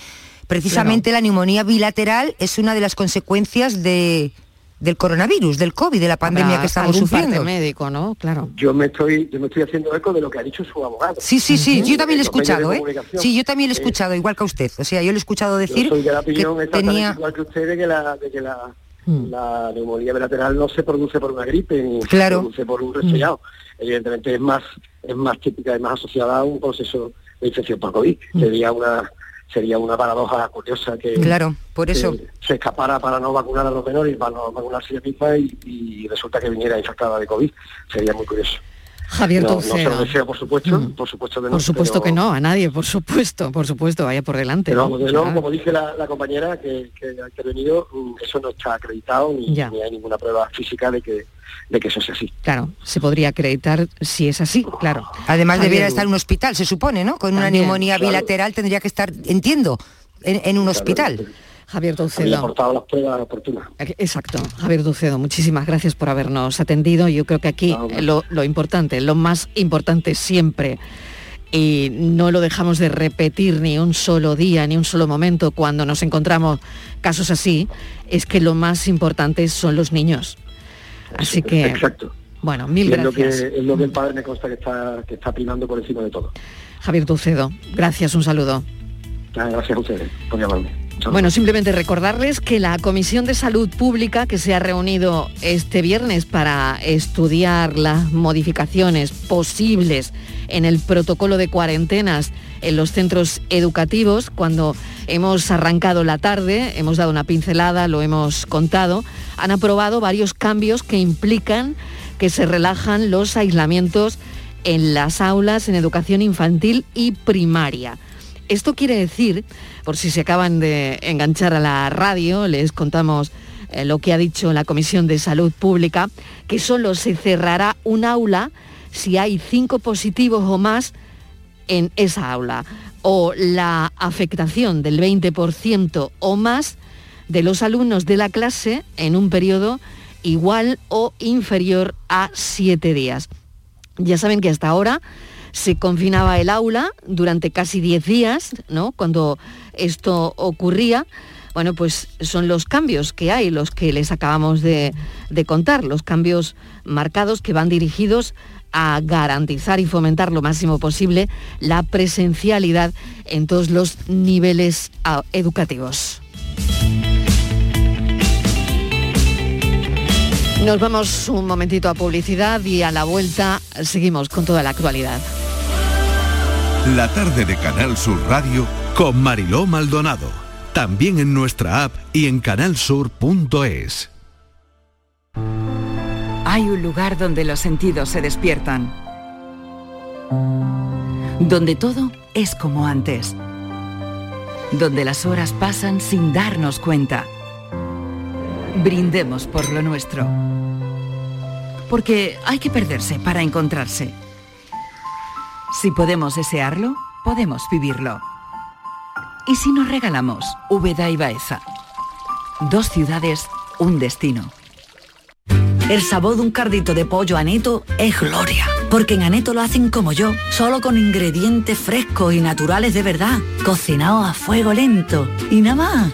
precisamente la neumonía bilateral es una de las consecuencias de, del coronavirus, del COVID, de la pandemia Habrá que estamos algún parte sufriendo. médico, ¿no? Claro. Yo me estoy, yo me estoy haciendo eco de lo que ha dicho su abogado. Sí, sí, sí, yo también lo he escuchado, ¿eh? Sí, yo también lo he Eh, escuchado, igual que a usted. O sea, yo lo he escuchado decir Yo soy de la que opinión tenía... igual que usted de que la, de que la, Mm. la neumonía bilateral no se produce por una gripe ni Claro. se produce por un resfriado. Evidentemente es más es más típica y más asociada a un proceso de infección por COVID. Sería una sería una paradoja curiosa que Claro, por eso. se escapara para no vacunar a los menores y para no vacunarse ella misma y, y resulta que viniera infectada de COVID. Sería muy curioso. Javier no, no se Toucedo. lo deseo, por supuesto, por supuesto que no. Por supuesto pero- que no, a nadie, por supuesto, por supuesto, vaya por delante. Pero ¿no? de Ya. como dice la, la compañera que, que ha intervenido, mm, eso no está acreditado ni, Ya. ni hay ninguna prueba física de que, de que eso sea así. Claro, se podría acreditar si es así, claro. Además Javier, debiera estar en un hospital, se supone, ¿no? Con una También, neumonía claro. bilateral tendría que estar, entiendo, en, en un hospital. Javier Toucedo. aportado las pruebas oportunas. Exacto, Javier Ducedo, muchísimas gracias por habernos atendido. Yo creo que aquí lo, lo importante, lo más importante siempre, y no lo dejamos de repetir ni un solo día, ni un solo momento cuando nos encontramos casos así, es que lo más importante son los niños. Así que, Exacto. bueno, mil Y es lo que gracias. es lo que el padre me consta que está que está primando por encima de todo. Javier Ducedo, gracias, un saludo. Gracias a ustedes por llamarme. Bueno, simplemente recordarles que la Comisión de Salud Pública, que se ha reunido este viernes para estudiar las modificaciones posibles en el protocolo de cuarentenas en los centros educativos, cuando hemos arrancado la tarde, hemos dado una pincelada, lo hemos contado, han aprobado varios cambios que implican que se relajan los aislamientos en las aulas en educación infantil y primaria. Esto quiere decir, por si se acaban de enganchar a la radio, les contamos eh, lo que ha dicho la Comisión de Salud Pública, que solo se cerrará un aula si hay cinco positivos o más en esa aula, o la afectación del 20% o más de los alumnos de la clase en un periodo igual o inferior a siete días. Ya saben que hasta ahora se confinaba el aula durante casi diez días, ¿no? Cuando esto ocurría. Bueno, pues son los cambios que hay, los que les acabamos de, de contar, los cambios marcados que van dirigidos a garantizar y fomentar lo máximo posible la presencialidad en todos los niveles ah, educativos. Nos vamos un momentito a publicidad y a la vuelta seguimos con toda la actualidad. La tarde de Canal Sur Radio con Mariló Maldonado. También en nuestra app y en canalsur.es. Hay un lugar donde los sentidos se despiertan. Donde todo es como antes. Donde las horas pasan sin darnos cuenta. Brindemos por lo nuestro. Porque hay que perderse para encontrarse. Si podemos desearlo, podemos vivirlo. ¿Y si nos regalamos Úbeda y Baeza? Dos ciudades, un destino. El sabor de un cardito de pollo aneto es gloria. Porque en Aneto lo hacen como yo, solo con ingredientes frescos y naturales de verdad, cocinados a fuego lento. Y nada más,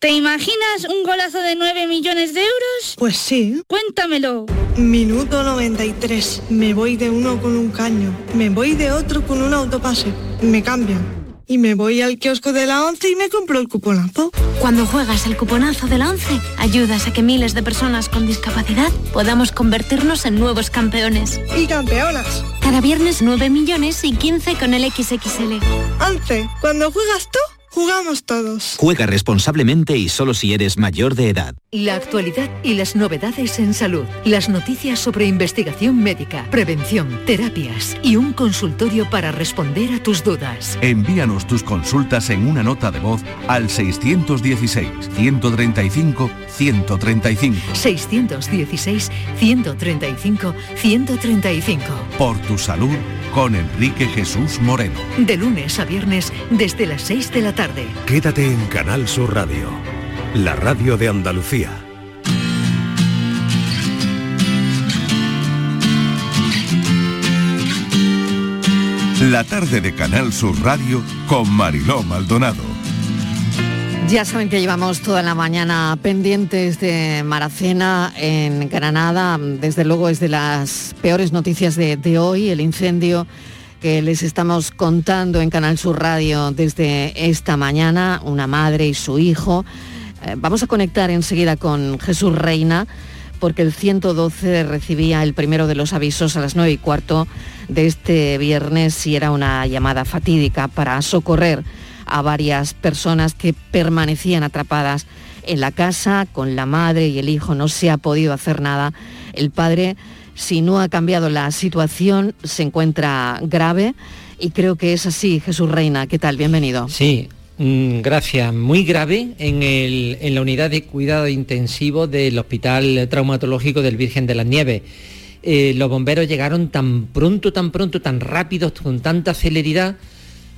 ¿Te imaginas un golazo de 9 millones de euros? Pues sí. Cuéntamelo. Minuto 93. Me voy de uno con un caño. Me voy de otro con un autopase. Me cambian. Y me voy al kiosco de la 11 y me compro el cuponazo. Cuando juegas el cuponazo de la 11, ayudas a que miles de personas con discapacidad podamos convertirnos en nuevos campeones. Y campeonas. Cada viernes 9 millones y 15 con el XXL. 11. Cuando juegas tú, jugamos todos. Juega responsablemente y solo si eres mayor de edad. La actualidad y las novedades en salud. Las noticias sobre investigación médica, prevención, terapias y un consultorio para responder a tus dudas. Envíanos tus consultas en una nota de voz al 616-135-135. 616-135-135. Por tu salud con Enrique Jesús Moreno. De lunes a viernes desde las 6 de la tarde. Quédate en Canal Sur Radio, la radio de Andalucía. La tarde de Canal Sur Radio con Mariló Maldonado. Ya saben que llevamos toda la mañana pendientes de Maracena en Granada. Desde luego es de las peores noticias de, hoy, el incendio que les estamos contando en Canal Sur Radio desde esta mañana, una madre y su hijo. Eh, vamos a conectar enseguida con Jesús Reina porque el 112 recibía el primero de los avisos a las 9 y cuarto de este viernes y era una llamada fatídica para socorrer a varias personas que permanecían atrapadas en la casa con la madre y el hijo. No se ha podido hacer nada. El padre, si no ha cambiado la situación, se encuentra grave y creo que es así. Jesús Reina, ¿qué tal? Bienvenido. Sí, mm, gracias. Muy grave en, el- en la unidad de cuidado intensivo del Hospital Traumatológico del Virgen de las Nieves. Eh, los bomberos llegaron tan pronto, tan pronto, tan rápidos, con tanta celeridad,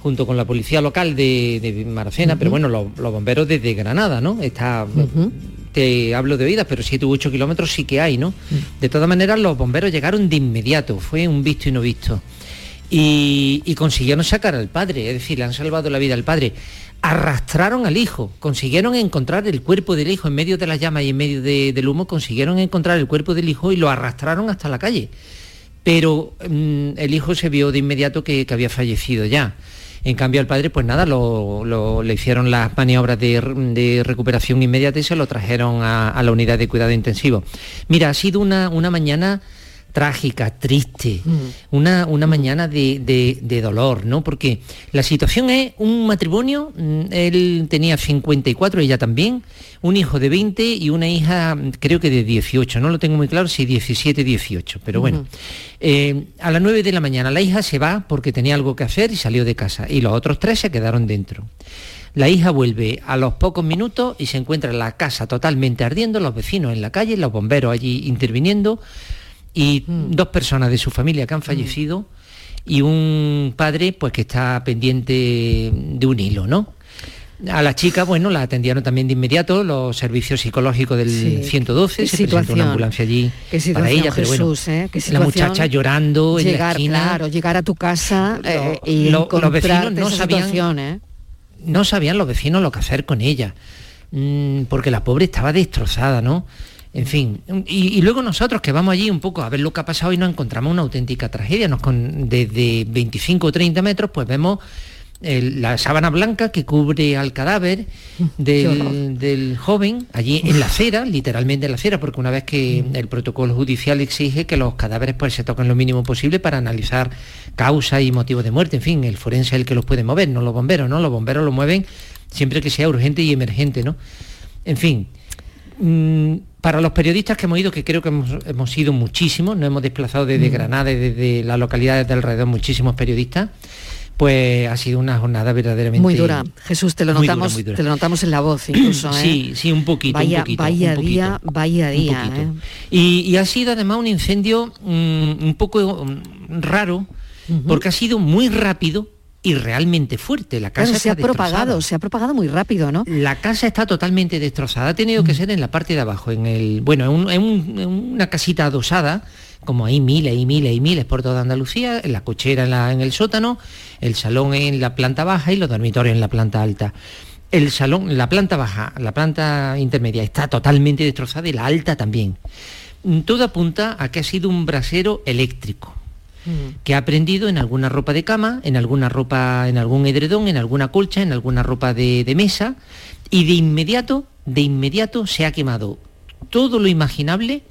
junto con la policía local de, de Maracena, pero bueno, los, los bomberos desde Granada, ¿no? Está, te hablo de oídas, pero 7 u 8 kilómetros sí que hay, ¿no? De todas maneras, los bomberos llegaron de inmediato, fue un visto y no visto. Y, y consiguieron sacar al padre, es decir, le han salvado la vida al padre. Arrastraron al hijo, consiguieron encontrar el cuerpo del hijo en medio de las llamas y en medio de- del humo, consiguieron encontrar el cuerpo del hijo y lo arrastraron hasta la calle. Pero mm, el hijo se vio de inmediato que, que había fallecido ya. En cambio al padre, pues nada, lo, le hicieron las maniobras de, recuperación inmediata y se lo trajeron a, la unidad de cuidado intensivo. Mira, ha sido una, una mañana trágica, triste, mm. una, una, mañana de, dolor, ¿no? Porque la situación es un matrimonio, mm, él tenía 54, ella también, un hijo de 20 y una hija creo que de 18, no lo tengo muy claro si 17, 18, pero bueno. Eh, a las 9 de la mañana la hija se va porque tenía algo que hacer y salió de casa y los otros tres se quedaron dentro. La hija vuelve a los pocos minutos y se encuentra la casa totalmente ardiendo, los vecinos en la calle, los bomberos allí interviniendo y mm. dos personas de su familia que han mm. fallecido y un padre pues que está pendiente de un hilo, ¿no? A la chica, bueno, la atendieron también de inmediato los servicios psicológicos del 112, se presentó una ambulancia allí para ella, pero bueno, ¿eh? la muchacha llorando llegar, en la esquina. Claro, llegar a tu casa eh, y los vecinos no sabían, ¿eh? no sabían los vecinos lo que hacer con ella, mm, porque la pobre estaba destrozada, ¿no? En fin, y, luego nosotros que vamos allí un poco a ver lo que ha pasado y nos encontramos una auténtica tragedia. Nos con, desde 25 o 30 metros pues vemos la sábana blanca que cubre al cadáver del, joven allí en la acera, literalmente en la acera, porque una vez que mm. el protocolo judicial exige que los cadáveres pues se toquen lo mínimo posible para analizar causa y motivo de muerte, en fin, el forense es el que los puede mover, no los bomberos, ¿no? Los bomberos lo mueven siempre que sea urgente y emergente, ¿no? En fin, mm, para los periodistas que hemos ido, que creo que hemos, ido muchísimos, nos hemos desplazado desde mm. Granada y desde las localidades de alrededor muchísimos periodistas, pues ha sido una jornada verdaderamente muy dura. Jesús, te lo notamos, te lo notamos en la voz incluso. ¿eh? Sí, sí, un poquito. Vaya, un poquito, vaya día, vaya día. ¿eh? Y, ha sido además un incendio mm, un poco mm, raro, porque ha sido muy rápido y realmente fuerte. La casa se ha propagado, se ha propagado muy rápido, ¿no? La casa está totalmente destrozada. Ha tenido que mm. ser en la parte de abajo, en el, bueno, en, una casita adosada, como hay miles y miles y miles por toda Andalucía, en la cochera en, la, en el sótano, el salón en la planta baja y los dormitorios en la planta alta. El salón, la planta baja, la planta intermedia está totalmente destrozada y la alta también. Todo apunta a que ha sido un brasero eléctrico que ha aprendido en alguna ropa de cama, en alguna ropa, en algún edredón, en alguna colcha, en alguna ropa de, mesa, y de inmediato, de inmediato se ha quemado todo lo imaginable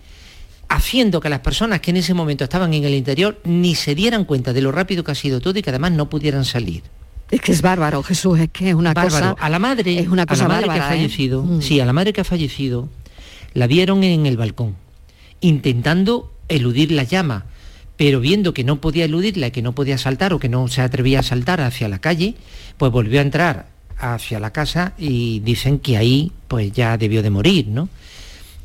haciendo que las personas que en ese momento estaban en el interior ni se dieran cuenta de lo rápido que ha sido todo y que además no pudieran salir. Es que es bárbaro, Jesús, es que es una cosa... A la madre, es una cosa a la madre que ha ¿eh? fallecido, mm. sí, a la madre que ha fallecido, la vieron en el balcón, intentando eludir la llama, pero viendo que no podía eludirla, que no podía saltar o que no se atrevía a saltar hacia la calle, pues volvió a entrar hacia la casa y dicen que ahí pues ya debió de morir, ¿no?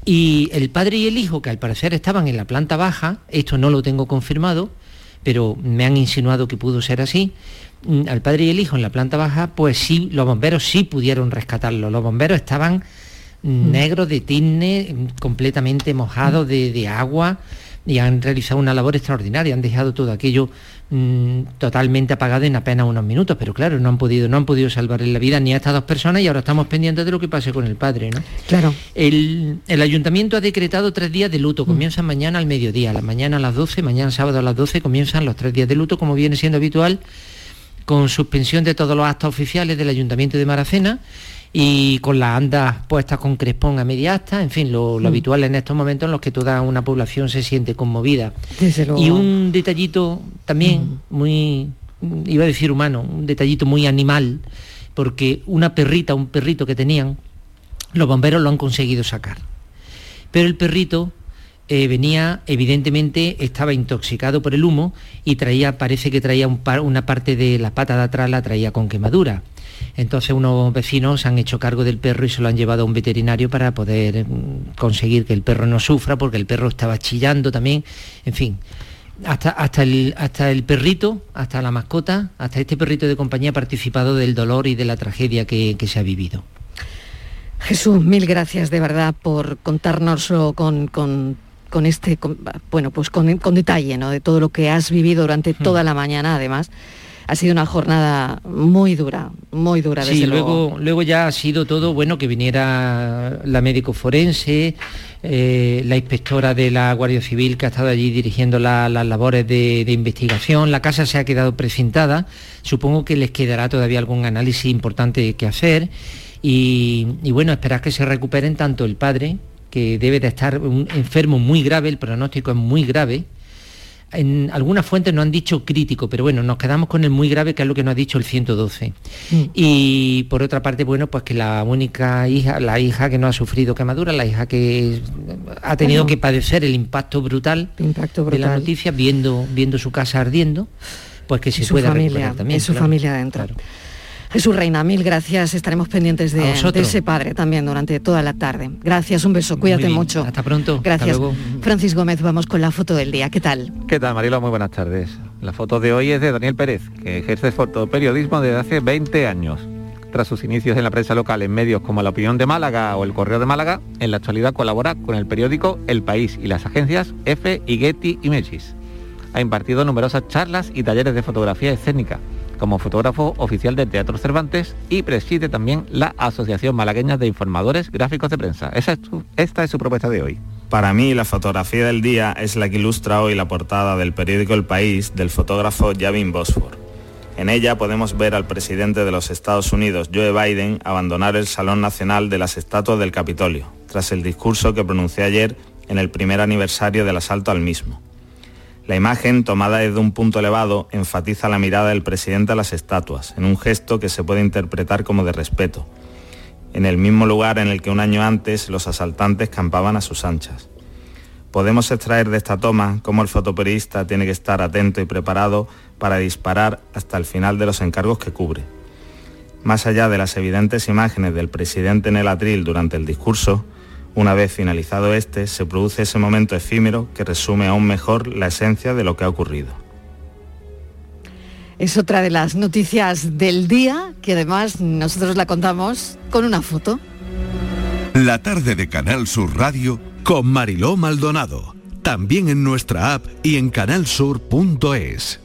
Y el padre y el hijo, que al parecer estaban en la planta baja, esto no lo tengo confirmado, pero me han insinuado que pudo ser así, mm, al padre y el hijo en la planta baja, pues sí, los bomberos sí pudieron rescatarlo. Los bomberos estaban mm. negros de tizne, completamente mojados de, de agua, y han realizado una labor extraordinaria, han dejado todo aquello mm, totalmente apagado en apenas unos minutos, pero claro, no han podido, no han podido salvarle la vida ni a estas dos personas y ahora estamos pendientes de lo que pase con el padre, ¿no? Claro. El, ayuntamiento ha decretado tres días de luto, mm. comienzan mañana al mediodía, la mañana a las 12, mañana sábado a las 12 comienzan los tres días de luto, como viene siendo habitual, con suspensión de todos los actos oficiales del ayuntamiento de Maracena y con las andas puestas con crespón a media asta, en fin, lo, mm. habitual en estos momentos en los que toda una población se siente conmovida. Y un detallito también mm. muy, iba a decir humano, un detallito muy animal, porque una perrita, un perrito que tenían, los bomberos lo han conseguido sacar. Pero el perrito eh, venía, evidentemente, estaba intoxicado por el humo y traía, parece que traía una parte de la pata de atrás, la traía con quemadura. Entonces unos vecinos han hecho cargo del perro y se lo han llevado a un veterinario para poder mm, conseguir que el perro no sufra, porque el perro estaba chillando también, en fin. Hasta, hasta, el, hasta el perrito, hasta la mascota, hasta este perrito de compañía ha participado del dolor y de la tragedia que, se ha vivido. Jesús, mil gracias de verdad por contárnoslo con, con, este, bueno, pues con, detalle, ¿no? De todo lo que has vivido durante hmm. toda la mañana, además ha sido una jornada muy dura, muy dura. Sí, luego, luego ya ha sido todo bueno que viniera la médico forense, eh, la inspectora de la Guardia Civil que ha estado allí dirigiendo las labores de, investigación. La casa se ha quedado precintada. Supongo que les quedará todavía algún análisis importante que hacer. Y, y bueno, esperar que se recuperen tanto el padre, que debe de estar un enfermo muy grave, el pronóstico es muy grave, en algunas fuentes no han dicho crítico, pero bueno, nos quedamos con el muy grave, que es lo que nos ha dicho el 112. Mm. Y por otra parte, bueno, pues que la única hija, la hija que no ha sufrido quemadura, la hija que ha tenido que padecer el impacto brutal, de la noticia, viendo, viendo su casa ardiendo, pues que se pueda familia, también. su familia adentro. Jesús Reina, mil gracias. Estaremos pendientes de, ese padre también durante toda la tarde. Gracias, un beso, cuídate mucho. Hasta pronto. Gracias. Francis Gómez, vamos con la foto del día. ¿Qué tal? ¿Qué tal, Marilo? Muy buenas tardes. La foto de hoy es de Daniel Pérez, que ejerce fotoperiodismo desde hace 20 años. Tras sus inicios en la prensa local en medios como La Opinión de Málaga o El Correo de Málaga, en la actualidad colabora con el periódico El País y las agencias F y Getty Images. Ha impartido numerosas charlas y talleres de fotografía escénica como fotógrafo oficial del Teatro Cervantes y preside también la Asociación Malagueña de Informadores Gráficos de Prensa. esta es su propuesta de hoy. Para mí, la fotografía del día es la que ilustra hoy la portada del periódico El País del fotógrafo Javin Bosfor. En ella podemos ver al presidente de los Estados Unidos, Joe Biden, abandonar el Salón Nacional de las Estatuas del Capitolio, tras el discurso que pronunció ayer en el primer aniversario del asalto al mismo. La imagen, tomada desde un punto elevado, enfatiza la mirada del presidente a las estatuas, en un gesto que se puede interpretar como de respeto, en el mismo lugar en el que un año antes los asaltantes campaban a sus anchas. Podemos extraer de esta toma cómo el fotoperiodista tiene que estar atento y preparado para disparar hasta el final de los encargos que cubre. Más allá de las evidentes imágenes del presidente en el atril durante el discurso, una vez finalizado este, se produce ese momento efímero que resume aún mejor la esencia de lo que ha ocurrido. Es otra de las noticias del día que además nosotros la contamos con una foto. La tarde de Canal Sur Radio con Mariló Maldonado. También en nuestra app y en canalsur.es.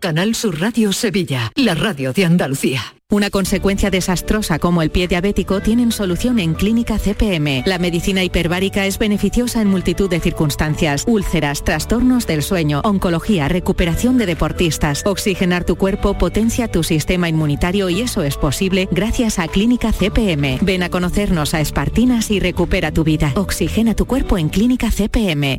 Canal Sur Radio Sevilla, la radio de Andalucía. Una consecuencia desastrosa como el pie diabético tienen solución en Clínica CPM. La medicina hiperbárica es beneficiosa en multitud de circunstancias. Úlceras, trastornos del sueño, oncología, recuperación de deportistas. Oxigenar tu cuerpo potencia tu sistema inmunitario y eso es posible gracias a Clínica CPM. Ven a conocernos a Espartinas y recupera tu vida. Oxigena tu cuerpo en Clínica CPM.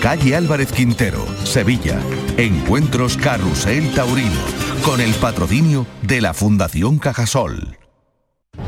Calle Álvarez Quintero, Sevilla. Encuentros Carrusel Taurino, con el patrocinio de la Fundación Cajasol.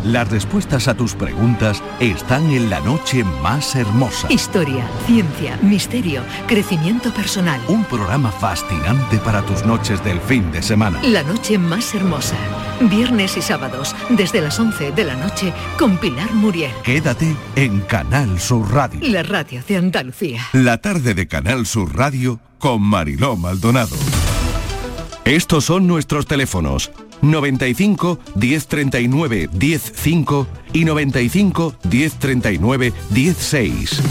Las respuestas a tus preguntas están en la noche más hermosa. Historia, ciencia, misterio, crecimiento personal. Un programa fascinante para tus noches del fin de semana. La noche más hermosa. Viernes y sábados, desde las 11 de la noche, con Pilar Muriel. Quédate en Canal Sur Radio. La radio de Andalucía. La tarde de Canal Sur Radio con Mariló Maldonado. Estos son nuestros teléfonos 95 1039 105 y 95 1039 16.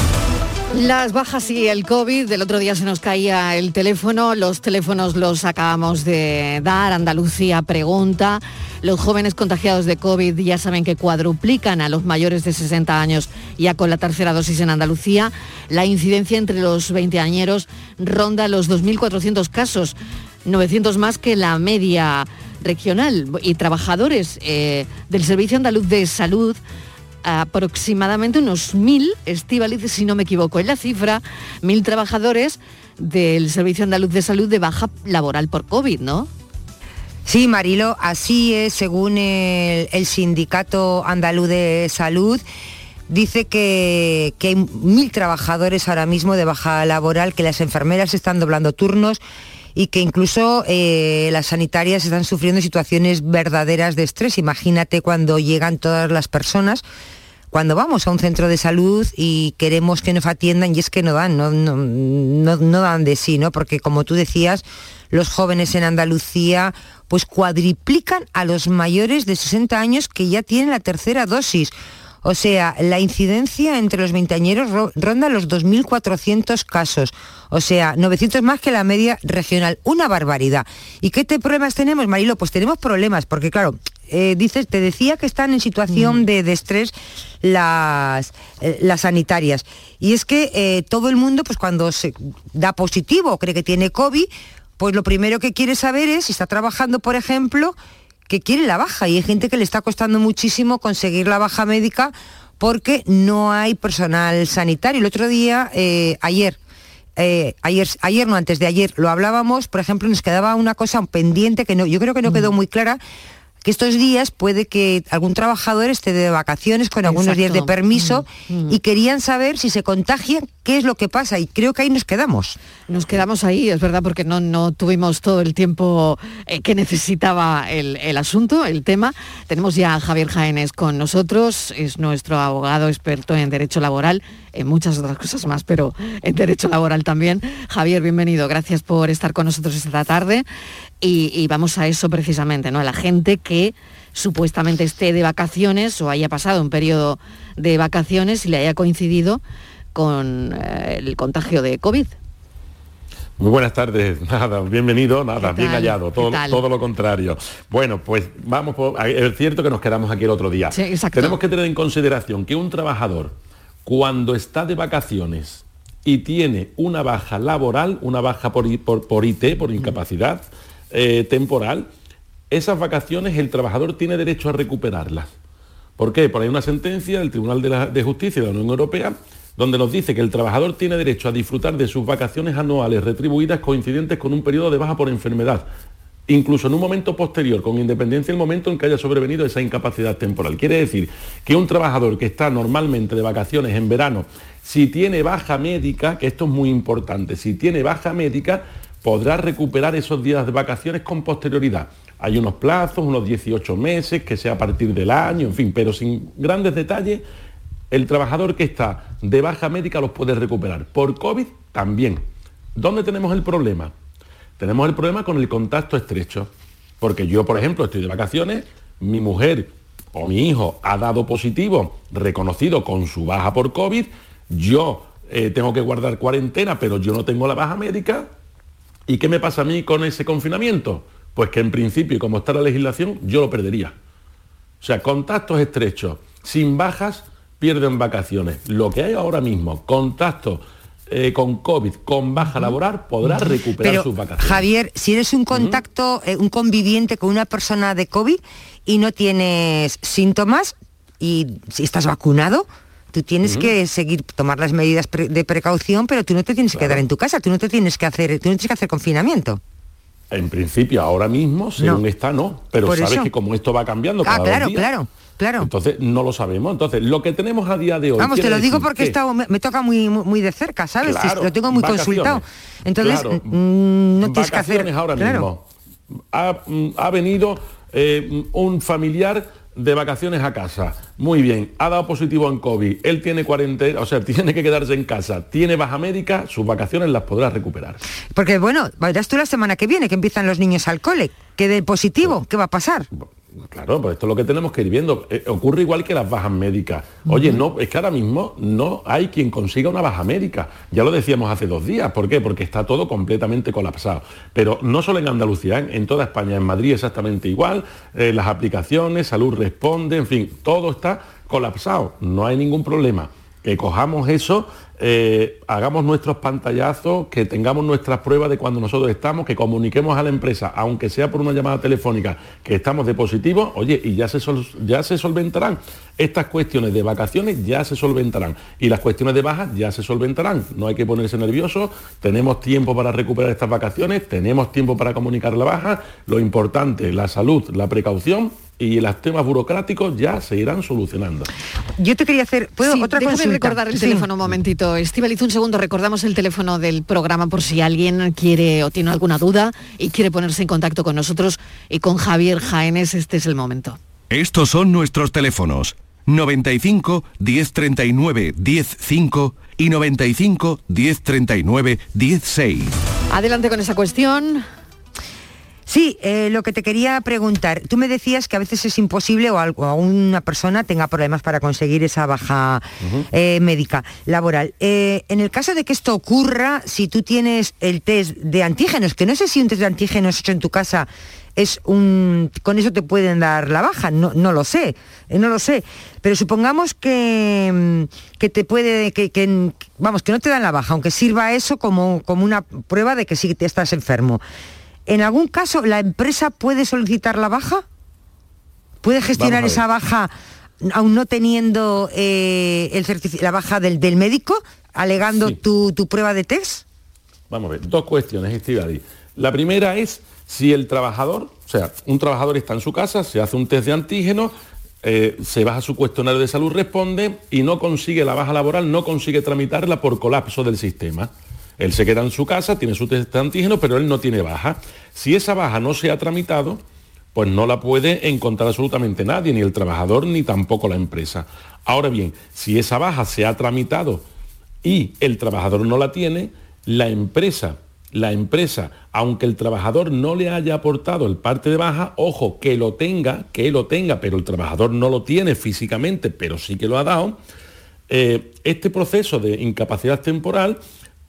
Las bajas y el COVID, del otro día se nos caía el teléfono, los teléfonos los acabamos de dar, Andalucía pregunta, los jóvenes contagiados de COVID ya saben que cuadruplican a los mayores de 60 años ya con la tercera dosis en Andalucía, la incidencia entre los 20 añeros ronda los 2.400 casos, 900 más que la media regional y trabajadores eh, del Servicio Andaluz de Salud aproximadamente unos mil, Estivaliz, si no me equivoco en la cifra, mil trabajadores del Servicio Andaluz de Salud de baja laboral por COVID, ¿no? Sí, Marilo, así es, según el, el Sindicato Andaluz de Salud dice que, que, hay mil trabajadores ahora mismo de baja laboral, que las enfermeras están doblando turnos y que incluso eh, las sanitarias están sufriendo situaciones verdaderas de estrés. Imagínate cuando llegan todas las personas cuando vamos a un centro de salud y queremos que nos atiendan y es que no dan, no, no, no, no dan de sí, ¿no? Porque como tú decías, los jóvenes en Andalucía pues cuadriplican a los mayores de 60 años que ya tienen la tercera dosis. O sea, la incidencia entre los veinteañeros ronda los 2.400 casos. O sea, 900 más que la media regional. Una barbaridad. ¿Y qué te problemas tenemos, Marilo? Pues tenemos problemas, porque claro, eh, dices, te decía que están en situación mm. de, de, estrés las, eh, las sanitarias. Y es que eh, todo el mundo, pues cuando se da positivo, cree que tiene COVID, pues lo primero que quiere saber es si está trabajando, por ejemplo, que quiere la baja y hay gente que le está costando muchísimo conseguir la baja médica porque no hay personal sanitario. El otro día, eh, ayer, eh, ayer, ayer no, antes de ayer, lo hablábamos, por ejemplo, nos quedaba una cosa pendiente que no, yo creo que no quedó muy clara, que estos días puede que algún trabajador esté de vacaciones con algunos Exacto. días de permiso mm, mm. y querían saber si se contagian, qué es lo que pasa y creo que ahí nos quedamos. Nos quedamos ahí, es verdad, porque no, no tuvimos todo el tiempo eh, que necesitaba el, el, asunto, el tema. Tenemos ya a Javier Jaénes con nosotros, es nuestro abogado experto en derecho laboral, en muchas otras cosas más, pero en derecho laboral también. Javier, bienvenido, gracias por estar con nosotros esta tarde. Y, y, vamos a eso precisamente, ¿no? A la gente que supuestamente esté de vacaciones o haya pasado un periodo de vacaciones y le haya coincidido con eh, el contagio de COVID. Muy buenas tardes, nada, bienvenido, nada, bien hallado, todo, todo, lo contrario. Bueno, pues vamos, por, es cierto que nos quedamos aquí el otro día. Sí, Tenemos que tener en consideración que un trabajador, cuando está de vacaciones y tiene una baja laboral, una baja por, por, por IT, por incapacidad, eh, temporal, esas vacaciones el trabajador tiene derecho a recuperarlas. ¿Por qué? Por ahí una sentencia del Tribunal de, la, de Justicia de la Unión Europea donde nos dice que el trabajador tiene derecho a disfrutar de sus vacaciones anuales retribuidas coincidentes con un periodo de baja por enfermedad, incluso en un momento posterior, con independencia del momento en que haya sobrevenido esa incapacidad temporal. Quiere decir que un trabajador que está normalmente de vacaciones en verano, si tiene baja médica, que esto es muy importante, si tiene baja médica, podrá recuperar esos días de vacaciones con posterioridad. Hay unos plazos, unos 18 meses, que sea a partir del año, en fin, pero sin grandes detalles, el trabajador que está de baja médica los puede recuperar. Por COVID también. ¿Dónde tenemos el problema? Tenemos el problema con el contacto estrecho. Porque yo, por ejemplo, estoy de vacaciones, mi mujer o mi hijo ha dado positivo, reconocido con su baja por COVID, yo eh, tengo que guardar cuarentena, pero yo no tengo la baja médica. ¿Y qué me pasa a mí con ese confinamiento? Pues que en principio, como está la legislación, yo lo perdería. O sea, contactos estrechos, sin bajas, pierden vacaciones. Lo que hay ahora mismo, contacto eh, con COVID, con baja laboral, podrá recuperar Pero, sus vacaciones. Javier, si eres un contacto, eh, un conviviente con una persona de COVID y no tienes síntomas y si estás vacunado, tú tienes uh -huh. que seguir tomar las medidas pre de precaución, pero tú no te tienes claro. que quedar en tu casa, tú no te tienes que hacer, tú no tienes que hacer confinamiento. En principio, ahora mismo, según No. está, no. Pero Por sabes eso. que como esto va cambiando Ah, cada claro, claro, claro. entonces no lo sabemos. Entonces, lo que tenemos a día de hoy... Vamos, te lo digo porque estado- me, me toca muy, muy, de cerca, ¿sabes? Claro, lo tengo muy vacaciones. consultado. Entonces, Claro, no tienes que hacer... ahora claro. mismo. Ha, mm, ha venido eh, un familiar de vacaciones a casa. Muy bien, ha dado positivo en COVID. Él tiene cuarentena, o sea, tiene que quedarse en casa. Tiene baja médica, sus vacaciones las podrá recuperar. Porque bueno, verás tú la semana que viene que empiezan los niños al cole, que de positivo, ¿qué va a pasar? Claro, pues esto es lo que tenemos que ir viendo. Eh, ocurre igual que las bajas médicas. Oye, no, es que ahora mismo no hay quien consiga una baja médica. Ya lo decíamos hace dos días. ¿Por qué? Porque está todo completamente colapsado. Pero no solo en Andalucía, en, en toda España, en Madrid exactamente igual. Eh, las aplicaciones, salud responde, en fin, todo está colapsado. No hay ningún problema. que cojamos eso, eh, hagamos nuestros pantallazos, que tengamos nuestras pruebas de cuando nosotros estamos, que comuniquemos a la empresa, aunque sea por una llamada telefónica, que estamos de positivo, oye, y ya se, ya se solventarán. Estas cuestiones de vacaciones ya se solventarán y las cuestiones de bajas ya se solventarán. No hay que ponerse nervioso, tenemos tiempo para recuperar estas vacaciones, tenemos tiempo para comunicar la baja, lo importante, la salud, la precaución y los temas burocráticos ya se irán solucionando. Yo te quería hacer, ¿puedo otra consulta? recordar el teléfono un momentito. Estivaliz, un segundo, recordamos el teléfono del programa por si alguien quiere o tiene alguna duda y quiere ponerse en contacto con nosotros y con Javier Jaénes, este es el momento. Estos son nuestros teléfonos. 95 1039 105 y 95 1039 16. Adelante con esa cuestión. Sí, eh, lo que te quería preguntar, tú me decías que a veces es imposible o, algo, una persona tenga problemas para conseguir esa baja eh, médica laboral. Eh, en el caso de que esto ocurra, si tú tienes el test de antígenos, que no sé si un test de antígenos hecho en tu casa es un con eso te pueden dar la baja, no, no lo sé, no lo sé. Pero supongamos que, mm, que te puede, que, vamos, que no te dan la baja, aunque sirva eso como, como una prueba de que sí te estás enfermo. ¿En algún caso la empresa puede solicitar la baja? ¿Puede gestionar esa baja aún no teniendo eh, la baja del, médico, alegando tu, prueba de test? Vamos a ver, dos cuestiones, Estivali. La primera es si el trabajador, o sea, un trabajador está en su casa, se hace un test de antígeno, eh, se baja su cuestionario de salud, responde y no consigue la baja laboral, no consigue tramitarla por colapso del sistema. Él se queda en su casa, tiene su test de antígeno, pero él no tiene baja. Si esa baja no se ha tramitado, pues no la puede encontrar absolutamente nadie, ni el trabajador, ni tampoco la empresa. Ahora bien, si esa baja se ha tramitado y el trabajador no la tiene, la empresa, la empresa, aunque el trabajador no le haya aportado el parte de baja, ojo, que lo tenga, que lo tenga, pero el trabajador no lo tiene físicamente, pero sí que lo ha dado, eh, este proceso de incapacidad temporal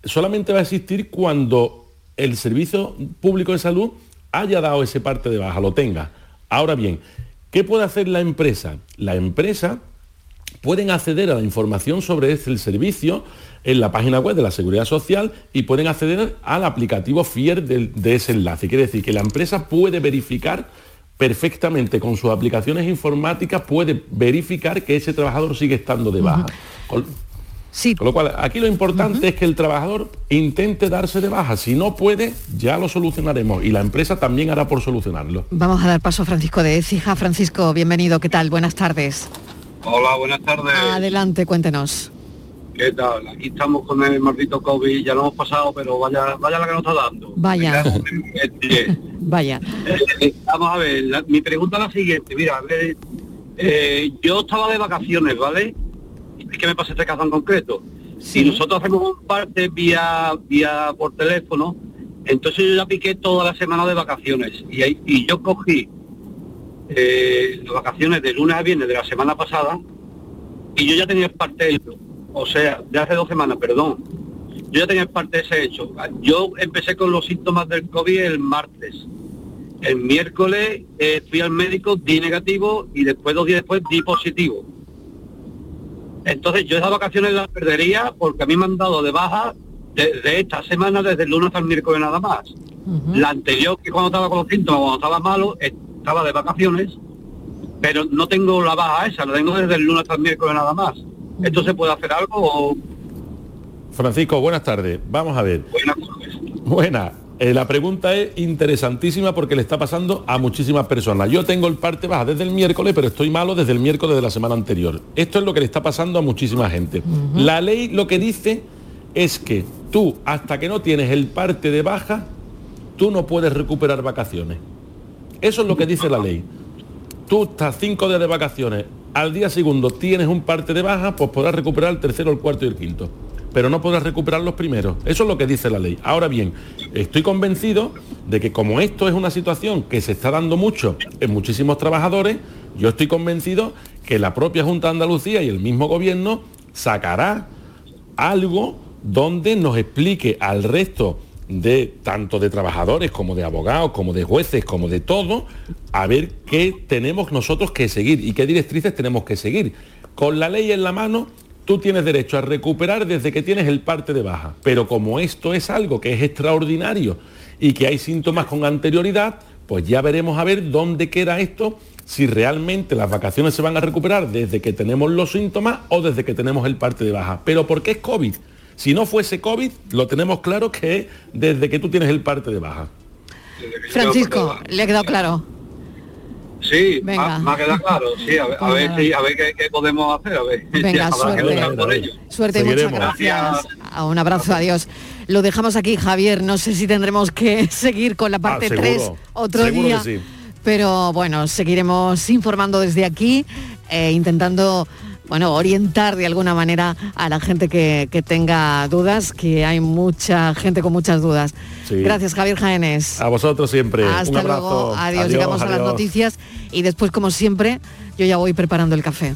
solamente va a existir cuando el Servicio Público de Salud haya dado ese parte de baja, lo tenga. Ahora bien, ¿qué puede hacer la empresa? La empresa pueden acceder a la información sobre este, el servicio en la página web de la Seguridad Social y pueden acceder al aplicativo FIER de, de, ese enlace. Quiere decir que la empresa puede verificar perfectamente con sus aplicaciones informáticas, puede verificar que ese trabajador sigue estando de baja. Sí. Con lo cual, aquí lo importante es que el trabajador intente darse de baja. Si no puede, ya lo solucionaremos y la empresa también hará por solucionarlo. Vamos a dar paso a Francisco de Ecija. Francisco, bienvenido. ¿Qué tal? Buenas tardes. Hola, buenas tardes. Adelante, cuéntenos. ¿Qué tal? Aquí estamos con el maldito COVID, ya lo hemos pasado, pero vaya, vaya la que nos está dando. Vaya. vaya. Eh, vamos a ver, mi pregunta es la siguiente. Mira, eh, yo estaba de vacaciones, ¿vale? Es que me pasa este caso en concreto. Si nosotros hacemos un parte vía, vía por teléfono, entonces yo ya piqué toda la semana de vacaciones y, y yo cogí eh, las vacaciones de lunes a viernes de la semana pasada y yo ya tenía el parte hecho, o sea, de hace dos semanas, perdón. Yo ya tenía el parte ese hecho. Yo empecé con los síntomas del COVID el martes. El miércoles eh, fui al médico, di negativo y después dos días después di positivo entonces yo esas vacaciones las perdería porque a mí me han dado de baja de, esta semana desde el lunes al miércoles nada más. La anterior, que cuando estaba con los síntomas, cuando estaba malo, estaba de vacaciones, pero no tengo la baja esa, la tengo desde el lunes hasta el miércoles nada más. ¿Esto se puede hacer algo Francisco, buenas tardes. Vamos a ver. Buenas tardes. Buena. Eh, la pregunta es interesantísima porque le está pasando a muchísimas personas. Yo tengo el parte baja desde el miércoles, pero estoy malo desde el miércoles de la semana anterior. Esto es lo que le está pasando a muchísima gente. La ley lo que dice es que tú, hasta que no tienes el parte de baja, tú no puedes recuperar vacaciones. Eso es lo que dice la ley. Tú estás cinco días de vacaciones, al día segundo tienes un parte de baja, pues podrás recuperar el tercero, el cuarto y el quinto pero no podrás recuperar los primeros. Eso es lo que dice la ley. Ahora bien, estoy convencido de que como esto es una situación que se está dando mucho en muchísimos trabajadores, yo estoy convencido que la propia Junta de Andalucía y el mismo gobierno sacará algo donde nos explique al resto de tanto de trabajadores como de abogados, como de jueces, como de todo, a ver qué tenemos nosotros que seguir y qué directrices tenemos que seguir. Con la ley en la mano tú tienes derecho a recuperar desde que tienes el parte de baja. Pero como esto es algo que es extraordinario y que hay síntomas con anterioridad, pues ya veremos a ver dónde queda esto, si realmente las vacaciones se van a recuperar desde que tenemos los síntomas o desde que tenemos el parte de baja. Pero ¿por qué es COVID? Si no fuese COVID, lo tenemos claro que es desde que tú tienes el parte de baja. Francisco, le ha quedado claro. Sí, Venga. Me, ha quedado claro, sí, a ver, a ver, sí, a ver qué, qué, podemos hacer, a ver. Venga, suerte. Suerte y muchas gracias. Un abrazo, adiós. Lo dejamos aquí, Javier. No sé si tendremos que seguir con la parte 3 ah, otro día. Sí. Pero bueno, seguiremos informando desde aquí, eh, intentando bueno, orientar de alguna manera a la gente que, que, tenga dudas, que hay mucha gente con muchas dudas. Sí. Gracias, Javier Jaénes. A vosotros siempre. Hasta Un luego. Adiós. adiós. Llegamos adiós. a las noticias y después, como siempre, yo ya voy preparando el café.